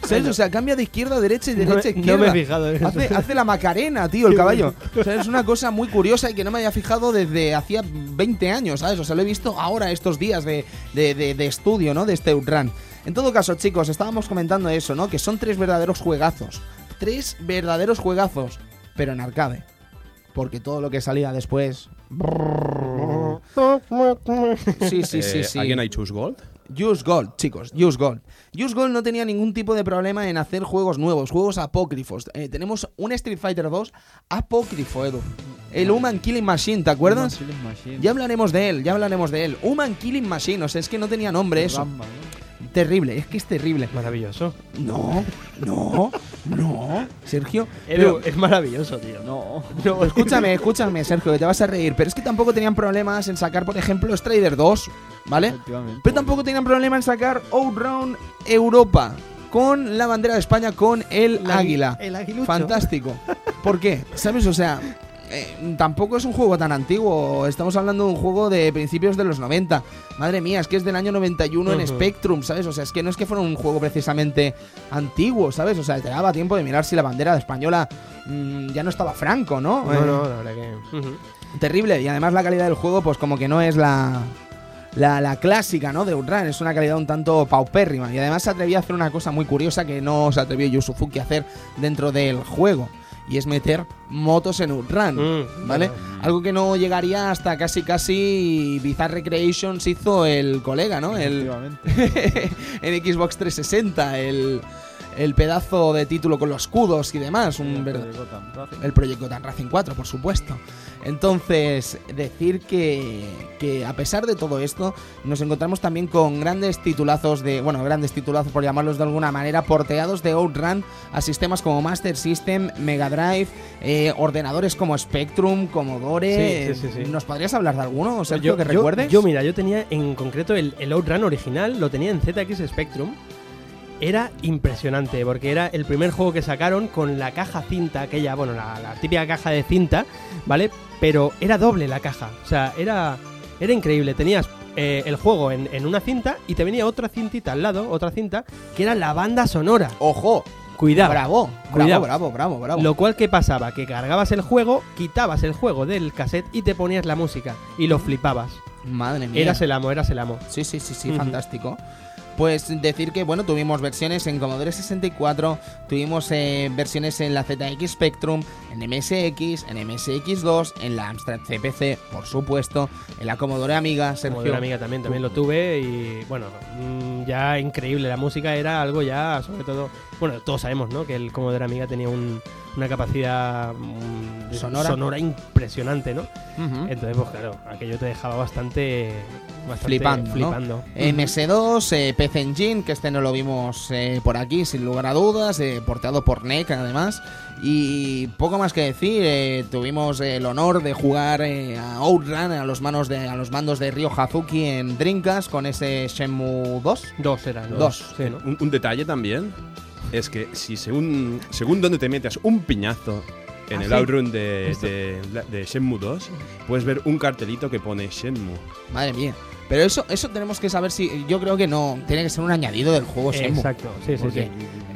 ¿Sabes? O sea, cambia de izquierda a derecha y de derecha a izquierda. no me he fijado en eso. Hace, hace la macarena, tío, el caballo. O sea, es una cosa muy curiosa y que no me había fijado desde hacía 20 años, ¿sabes? O sea, lo he visto ahora estos días de, de- de- de estudio, ¿no? De este Outrun. En todo caso, chicos, estábamos comentando eso, ¿no? Que son tres verdaderos juegazos. Tres verdaderos juegazos, pero en arcade. Porque todo lo que salía después... Sí, sí, sí, Eh, sí. ¿Alguien hay Choose Gold? Use Gold, chicos, Use Gold. Use Gold no tenía ningún tipo de problema en hacer juegos nuevos, juegos apócrifos. Eh, tenemos un Street Fighter 2 apócrifo, Edu. El Human Killing Machine, ¿te acuerdas? Human Killing Machine. Ya hablaremos de él, ya hablaremos de él. Human Killing Machine, o sea, es que no tenía nombre eso. Terrible, es que es terrible. Maravilloso. No, no, no, Sergio. Edu, pero- es maravilloso, tío. No. No, escúchame, escúchame, Sergio, que te vas a reír. Pero es que tampoco tenían problemas en sacar, por ejemplo, Strider 2, ¿vale? Pero tampoco tenían problema en sacar Outrun Europa con la bandera de España con el La- águila. El aguilucho. Fantástico. ¿Por qué? ¿Sabes? O sea, eh, tampoco es un juego tan antiguo. Estamos hablando de un juego de principios de los 90. Madre mía, es que es del año 91 en Ujú. Spectrum, ¿sabes? O sea, es que no es que fuera un juego precisamente antiguo, ¿sabes? O sea, te daba tiempo de mirar si la bandera española mm, ya no estaba franco, ¿no? No, Eh, no, la verdad que. terrible. Y además la calidad del juego, pues como que no es la, la, la clásica, ¿no? De Outrun. Es una calidad un tanto paupérrima. Y además se atrevía a hacer una cosa muy curiosa que no se atrevió Yu Suzuki a hacer dentro del juego. Y es meter motos en Outrun. Mm, ¿Vale? bueno. Algo que no llegaría hasta casi casi Bizarre Recreations hizo el colega, ¿no? El, en [laughs] Xbox 360, el, el pedazo de título con los escudos y demás. Un El Racing. proyecto Gotham Racing 4, por supuesto. Entonces, decir que, que a pesar de todo esto, nos encontramos también con grandes titulazos de, bueno, grandes titulazos por llamarlos de alguna manera, porteados de Outrun a sistemas como Master System, Mega Drive, eh, ordenadores como Spectrum, Commodore. Sí, sí, sí, sí. ¿Nos podrías hablar de alguno, Sergio, que recuerdes? Yo, mira, yo tenía en concreto el, el Outrun original, lo tenía en ZX Spectrum. Era impresionante, porque era el primer juego que sacaron con la caja cinta, aquella, bueno, la, la típica caja de cinta, ¿vale? Pero era doble la caja, o sea, era, era increíble. Tenías eh, el juego en, en una cinta y te venía otra cintita al lado, otra cinta, que era la banda sonora. ¡Ojo! Cuidado. Bravo, Cuidado. bravo, bravo, bravo, bravo. Lo cual, ¿qué pasaba? Que cargabas el juego, quitabas el juego del cassette y te ponías la música. Y lo flipabas. Madre mía. Eras el amo, eras el amo. Sí, sí, sí, sí, fantástico. Pues decir que, bueno, tuvimos versiones en Commodore 64, tuvimos eh, versiones en la ZX Spectrum, en MSX, en MSX2, en la Amstrad CPC, por supuesto, en la Commodore Amiga, Sergio. Una amiga también, también lo tuve y bueno, mm, ya increíble. La música era algo ya, sobre todo, bueno, todos sabemos, ¿no? Que el Commodore Amiga tenía un- una capacidad mm, de- Sonora. impresionante, ¿no? Ujú. Entonces, pues claro, aquello te dejaba bastante, bastante Flipando, ¿no? flipando. MS2, eh, PC Engine, que este no lo vimos eh, por aquí, sin lugar a dudas, eh, porteado por NEC además. Y poco más que decir, eh, tuvimos el honor de jugar eh, a Outrun a los, manos de, a los mandos de Ryo Hazuki en Dreamcast con ese Shenmue 2. Dos eran, ¿no? Dos. Sí, ¿no? Un, un detalle también es que si según, según donde te metas un piñazo en Ah, el sí. outrun de, de, de Shenmue 2, puedes ver un cartelito que pone Shenmue. Madre mía. Pero eso, eso tenemos que saber si. Yo creo que no. Tiene que ser un añadido del juego Shenmue. Exacto, sí, sí, Porque sí.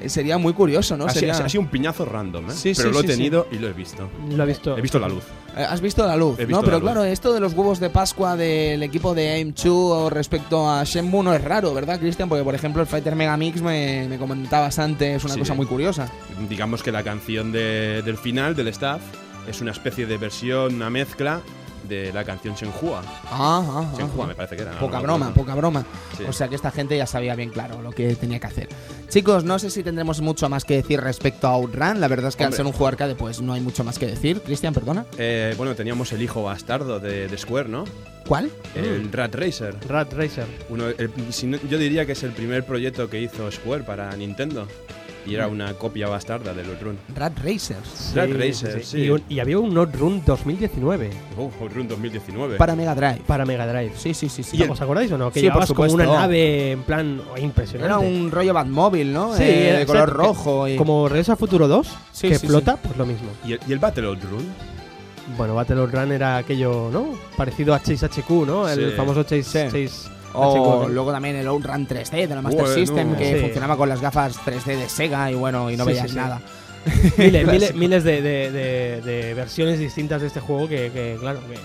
eh, sería muy curioso, ¿no? ha, Sería- sido, ha sido un piñazo random, ¿eh? Sí, pero sí, lo he sí, sí. tenido y lo he visto. Lo he visto. He visto la luz. Eh, Has visto la luz, He ¿no? visto Pero luz. claro, esto de los huevos de Pascua del equipo de Aim2 respecto a Shenmue no es raro, ¿verdad, Cristian? Porque, por ejemplo, el Fighter Megamix me, me comentabas antes una Sí. cosa muy curiosa. Digamos que la canción de- del final, del staff, es una especie de versión, una mezcla de la canción Shenhua. Ah, ah, ah, Shenhua ah. me parece que era. no Poca broma, poca broma. Sí. O sea que esta gente ya sabía bien claro lo que tenía que hacer. Chicos, no sé si tendremos mucho más que decir respecto a Outrun. La verdad es que al ser un juego arcade, pues no hay mucho más que decir. Cristian, perdona. Eh, bueno, teníamos el hijo bastardo de, de Square, ¿no? ¿Cuál? El Rat Racer. Rat Racer. Uno, el- si no- yo diría que es el primer proyecto que hizo Square para Nintendo. Y era una copia bastarda del Outrun. Rat Racers. Rat Racer, sí. Y, un- y había un Not Run 2019 Oh, Outrun 2019. Para Mega Drive. para Mega Drive. Sí, sí, sí. sí. El- ¿Os acordáis o no? Que Sí, llevabas como una nave en plan oh, impresionante. Era un rollo Batmóvil, ¿no? Sí, Eh, de color exacto, rojo. Y... Como Regreso a Futuro 2, Sí, que sí, flota, pues lo mismo. ¿Y el, y el Battle Outrun? Bueno, Battle Run era aquello, ¿no? Parecido a Chase HQ, ¿no? El Sí. famoso Chase, Sí. Chase O HQ. luego también el Outrun 3D de la Master Bueno, System, que sí. funcionaba con las gafas 3D de Sega y bueno, y no Sí, veías sí. nada. [laughs] miles, miles, miles de, de- de- de versiones distintas de este juego que, que, claro, que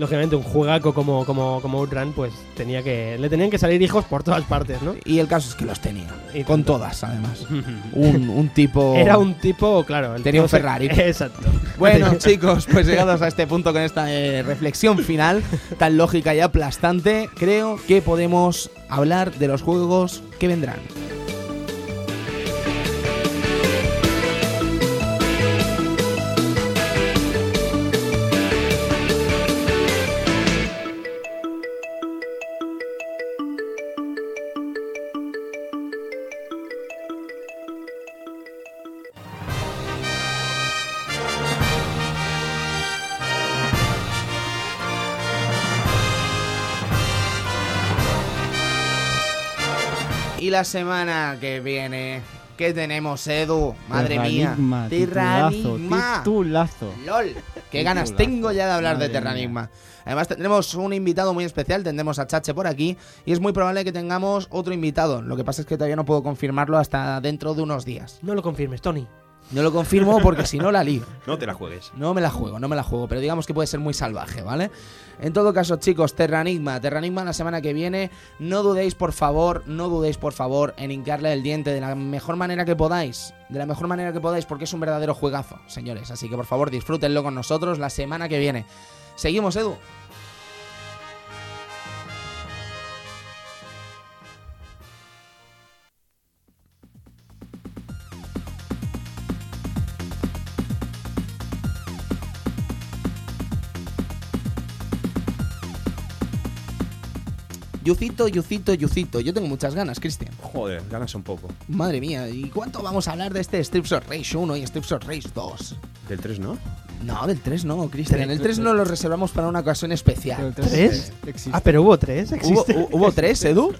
lógicamente un juegaco como, como, como Outrun, pues tenía que. Le tenían que salir hijos por todas partes, ¿no? Y el caso es que los tenía. Y Con tanto. todas, además. [laughs] Un, un tipo. Era un tipo, claro. el Tenía un se- Ferrari. [laughs] Exacto. Bueno, chicos, pues llegados a este punto con esta eh, reflexión final tan lógica y aplastante, creo que podemos hablar de los juegos que vendrán. La semana que viene, ¿qué tenemos, Edu? Madre Terranigma, mía. Terranigma. titulazo. LOL. Qué ganas Titulazo. tengo ya de hablar de Terranigma. Además tendremos un invitado muy especial, tendremos a Chache por aquí y es muy probable que tengamos otro invitado. Lo que pasa es que todavía no puedo confirmarlo hasta dentro de unos días. No lo confirmes, Tony. No lo confirmo porque si no la lío. [laughs] No te la juegues. No me la juego, no me la juego, pero digamos que puede ser muy salvaje, ¿vale? En todo caso, chicos, Terranigma, Terranigma la semana que viene, no dudéis, por favor, no dudéis, por favor, en hincarle el diente de la mejor manera que podáis, de la mejor manera que podáis, porque es un verdadero juegazo, señores. Así que, por favor, disfrútenlo con nosotros la semana que viene. Seguimos, Edu. Yucito, Yucito, Yucito. Yo tengo muchas ganas, Cristian. Joder, ganas un poco. Madre mía, ¿y cuánto vamos a hablar de este Strips of Rage 1 y Strips of Rage 2? Del 3, ¿no? No, del 3 no, Cristian. Tres, El 3 no lo reservamos para una ocasión especial. tres. Ah, pero hubo tres, ¿Hubo, existe. hu- ¿Hubo tres, Edu?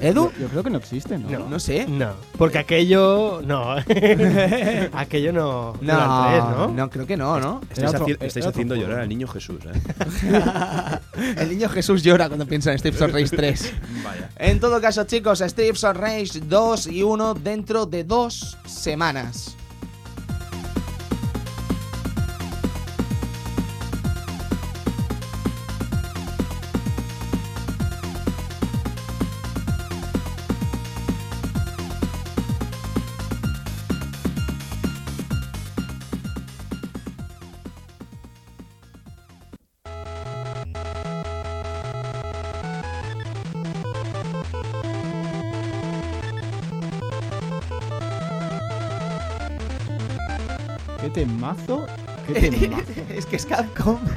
¿Edu? Yo creo que no existe, ¿no? No. No sé. No, porque aquello. No. [laughs] aquello no. no era el 3, ¿no? no, creo que no, ¿no? Estáis, otro- haci- era estáis otro haciendo juego. llorar al niño Jesús, ¿eh? [laughs] El niño Jesús llora cuando piensa en Streets of Rage 3. Vaya. En todo caso, chicos, Streets of Rage 2 y 1 dentro de dos semanas. Temazo? ¿Qué [laughs] temazo? es que es Capcom. [laughs]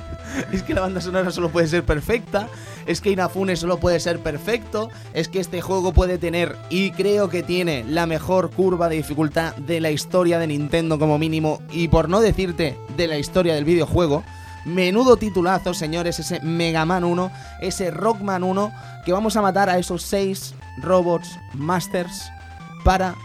Es que la banda sonora solo puede ser perfecta. Es que Inafune solo puede ser perfecto. Es que este juego puede tener, y creo que tiene, la mejor curva de dificultad de la historia de Nintendo como mínimo. Y por no decirte de la historia del videojuego. Menudo titulazo, señores, ese Mega Man 1, ese Rockman 1, que vamos a matar a esos seis robots masters para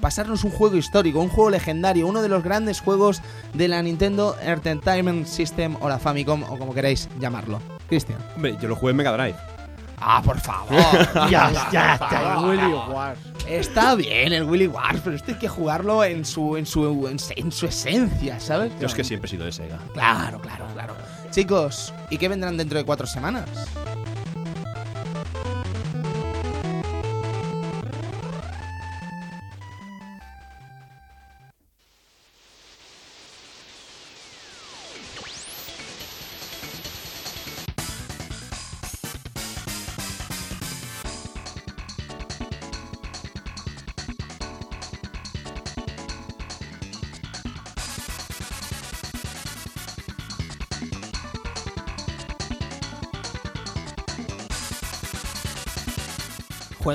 pasarnos un juego histórico, un juego legendario, uno de los grandes juegos de la Nintendo Entertainment System o la Famicom o como queráis llamarlo. Cristian. Hombre, yo lo jugué en Mega Drive. Ah, por favor. [laughs] Ya, ya está. Willy Wars. Está bien el Willy Wars, pero esto hay que jugarlo en su en su en, en su esencia, ¿sabes? Yo es que siempre he sido de Sega. Claro, claro, claro. Chicos, ¿y qué vendrán dentro de cuatro semanas?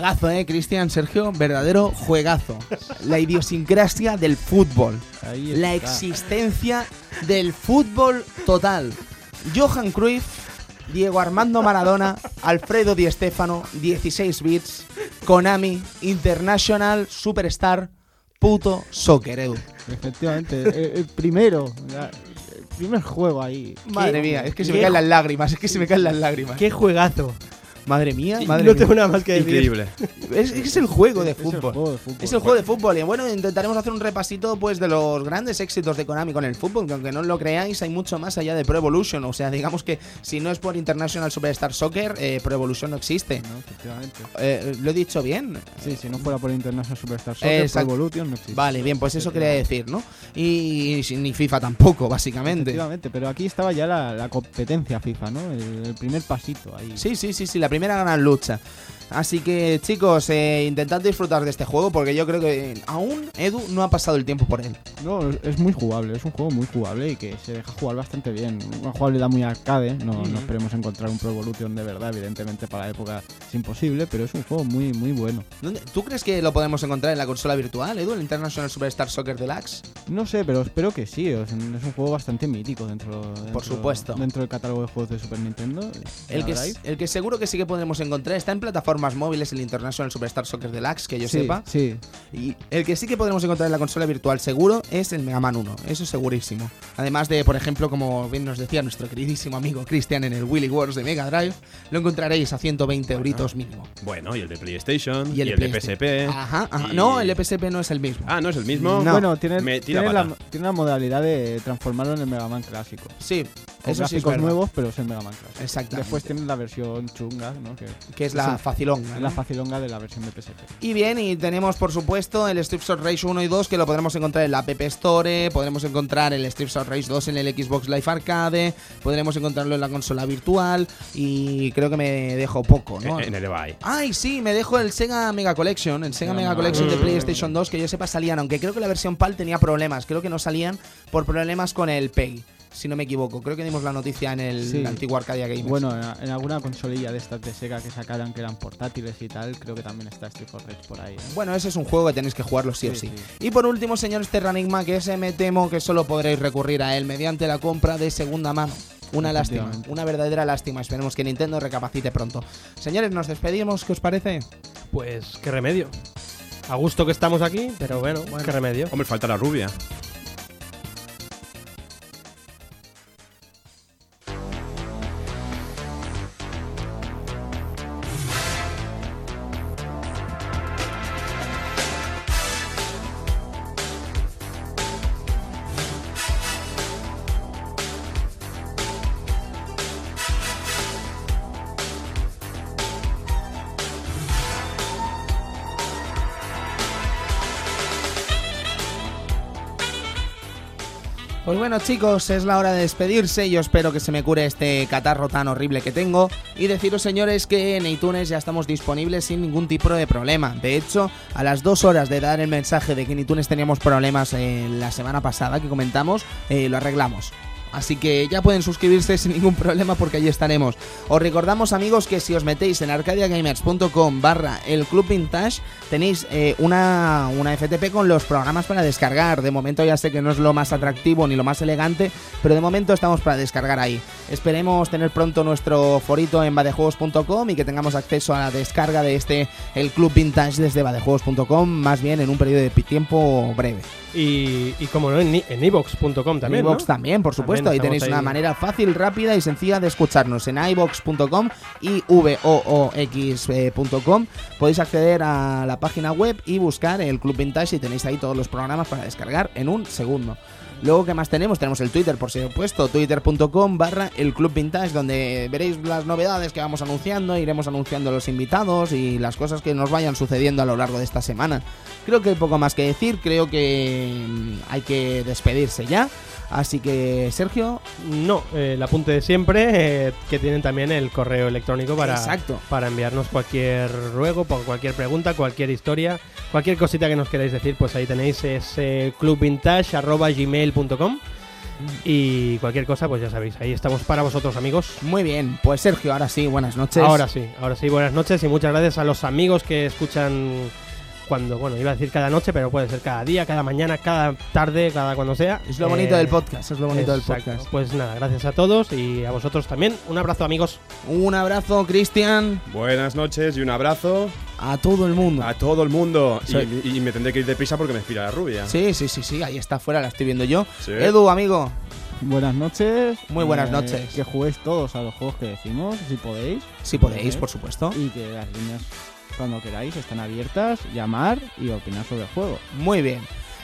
Juegazo, eh, Cristian, Sergio, verdadero juegazo. La idiosincrasia del fútbol. La existencia del fútbol total. Johan Cruyff, Diego Armando Maradona, Alfredo Di Stéfano, 16 bits, Konami, International Superstar, puto soccer, Edu. Efectivamente, el, el primero. la- el primer juego ahí. Madre mía, es que se me caen las lágrimas, es que se me caen las lágrimas. Qué juegazo. Madre mía, madre no mía. tengo nada más que decir. Increíble. Es, es el juego de Es el fútbol. juego de fútbol. Es el juego de fútbol. Y bueno, intentaremos hacer un repasito pues de los grandes éxitos de Konami con el fútbol, que aunque no lo creáis, hay mucho más allá de Pro Evolution. O sea, digamos que si no es por International Superstar Soccer, eh, Pro Evolution no existe. ¿no? Efectivamente. Eh, ¿Lo he dicho bien? Sí, si no fuera por International Superstar Soccer, Pro. Evolution no existe. Vale, bien, pues eso quería decir, ¿no? Y, y ni FIFA tampoco, básicamente. Efectivamente, pero aquí estaba ya la, la competencia FIFA, ¿no? El, el primer pasito ahí. Sí, sí, sí, sí, la primera gran lucha. Así que chicos, eh, intentad disfrutar de este juego porque yo creo que aún Edu no ha pasado el tiempo por él. No, es muy jugable, es un juego muy jugable y que se deja jugar bastante bien. Una jugabilidad muy arcade, no, Mm. no esperemos encontrar un Pro Evolution de verdad, evidentemente para la época es imposible, pero es un juego muy, muy bueno. ¿Dónde- ¿Tú crees que lo podemos encontrar en la consola virtual, Edu, el International Superstar Soccer Deluxe? No sé, pero espero que sí, es un, es un juego bastante mítico dentro, dentro- supuesto. dentro del catálogo de juegos de Super Nintendo. El que, el que seguro que sí que podremos encontrar está en plataformas móviles, el International Superstar Soccer Deluxe, que yo sí, sepa. Sí, Y el que sí que podremos encontrar en la consola virtual seguro es el Mega Man 1, eso segurísimo. Además de, por ejemplo, como bien nos decía nuestro queridísimo amigo Cristian en el Willy Wars de Mega Drive, lo encontraréis a 120 euritos mínimo. Bueno, y el de PlayStation, y el, de PlayStation. PSP. Ajá, ajá. y- No, el de PSP no es el mismo. Ah, ¿no es el mismo? No. Bueno, tiene, tiene, la, tiene la modalidad de transformarlo en el Mega Man clásico. Sí, eso sí es nuevos, pero es el Mega Man clásico. Exactamente. Después tiene la versión chunga, ¿no? Que que es la es facilonga. la facilonga de la versión de PSP. Y bien, y tenemos por supuesto el Streets of Rage 1 y 2 que lo podremos encontrar en la App Store, podremos encontrar el Streets of Rage 2 en el Xbox Live Arcade, podremos encontrarlo en la consola virtual y creo que me dejo poco, ¿no? En el Evai. Ay, sí, me dejo el Sega Mega Collection, el Sega Mega. Collection de PlayStation 2 que yo sepa salían, aunque creo que la versión PAL tenía problemas, creo que no salían por problemas con el PEG, si no me equivoco. Creo que dimos la noticia en el Sí. antiguo Arcadia Games. Bueno, en, en alguna consolilla de estas de Sega que sacaran que eran portátiles y tal, creo que también está Street of Rage por ahí. ¿eh? Bueno, ese es un juego que tenéis que jugarlo sí, o sí. Sí, Y por último, señores Terranigma, que ese me temo que solo podréis recurrir a él mediante la compra de segunda mano. Una lástima, una verdadera lástima. Esperemos que Nintendo recapacite pronto. Señores, nos despedimos, ¿qué os parece? Pues qué remedio. A gusto que estamos aquí, pero bueno, qué remedio. Hombre, falta la rubia. Bueno chicos, es la hora de despedirse, yo espero que se me cure este catarro tan horrible que tengo y deciros señores que en iTunes ya estamos disponibles sin ningún tipo de problema. De hecho, a las dos horas de dar el mensaje de que en iTunes teníamos problemas en la semana pasada que comentamos, eh, lo arreglamos. Así que ya pueden suscribirse sin ningún problema porque allí estaremos. Os recordamos amigos que si os metéis en arcadiagamers.com barra el club vintage tenéis eh, una, una FTP con los programas para descargar. De momento ya sé que no es lo más atractivo ni lo más elegante, pero de momento estamos para descargar ahí. Esperemos tener pronto nuestro forito en badejuegos.com y que tengamos acceso a la descarga de este el club vintage desde badejuegos.com más bien en un periodo de tiempo breve. Y, y como no, en, en iVox.com también. iVoox ¿no? también, por supuesto. También ahí tenéis una manera fácil, rápida y sencilla de escucharnos en iVox.com y voox.com. Podéis acceder a la página web y buscar el Club Vintage y tenéis ahí todos los programas para descargar en un segundo. Luego, ¿qué más tenemos? Tenemos el Twitter, por supuesto, twitter.com barra el Club Vintage, donde veréis las novedades que vamos anunciando, iremos anunciando los invitados y las cosas que nos vayan sucediendo a lo largo de esta semana. Creo que hay poco más que decir, creo que mm, hay que despedirse ya. Así que, Sergio, No, eh, el apunte de siempre, eh, que tienen también el correo electrónico para, Exacto. para enviarnos cualquier ruego, cualquier pregunta, cualquier historia, cualquier cosita que nos queráis decir, pues ahí tenéis ese clubvintage.gmail.com y cualquier cosa, pues ya sabéis, ahí estamos para vosotros amigos. muy bien. Pues Sergio, ahora sí, buenas noches. Ahora sí, ahora sí, buenas noches y muchas gracias a los amigos que escuchan cuando, bueno, iba a decir cada noche, pero puede ser cada día, cada mañana, cada tarde, cada cuando sea. Es lo bonito Eh, del podcast, es lo bonito exacto. del podcast. Pues nada, gracias a todos y a vosotros también. Un abrazo amigos. Un abrazo, Cristian, Buenas noches y un abrazo a todo el mundo. a todo el mundo. Sí. Y, y me tendré que ir deprisa porque me inspira la rubia. Sí, sí, sí, sí, ahí está afuera, la estoy viendo yo. Sí. Edu, amigo, Buenas noches. Muy buenas Eh, noches. Que juguéis todos a los juegos que decimos, si podéis. si podéis, Eh, por supuesto. Y que las líneas, cuando queráis, están abiertas, llamar y opinar sobre el juego. Muy bien.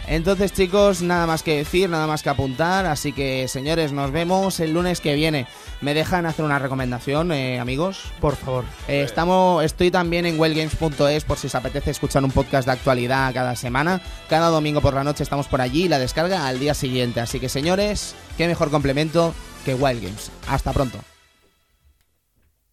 Entonces, chicos, nada más que decir, nada más que apuntar. Así que, señores, nos vemos el lunes que viene. ¿Me dejan hacer una recomendación, eh, amigos? Por favor. Eh, estamos, estoy también en wellgames.es por si os apetece escuchar un podcast de actualidad cada semana. Cada domingo por la noche estamos por allí y la descarga al día siguiente. Así que, señores, qué mejor complemento que Wild Games. Hasta pronto.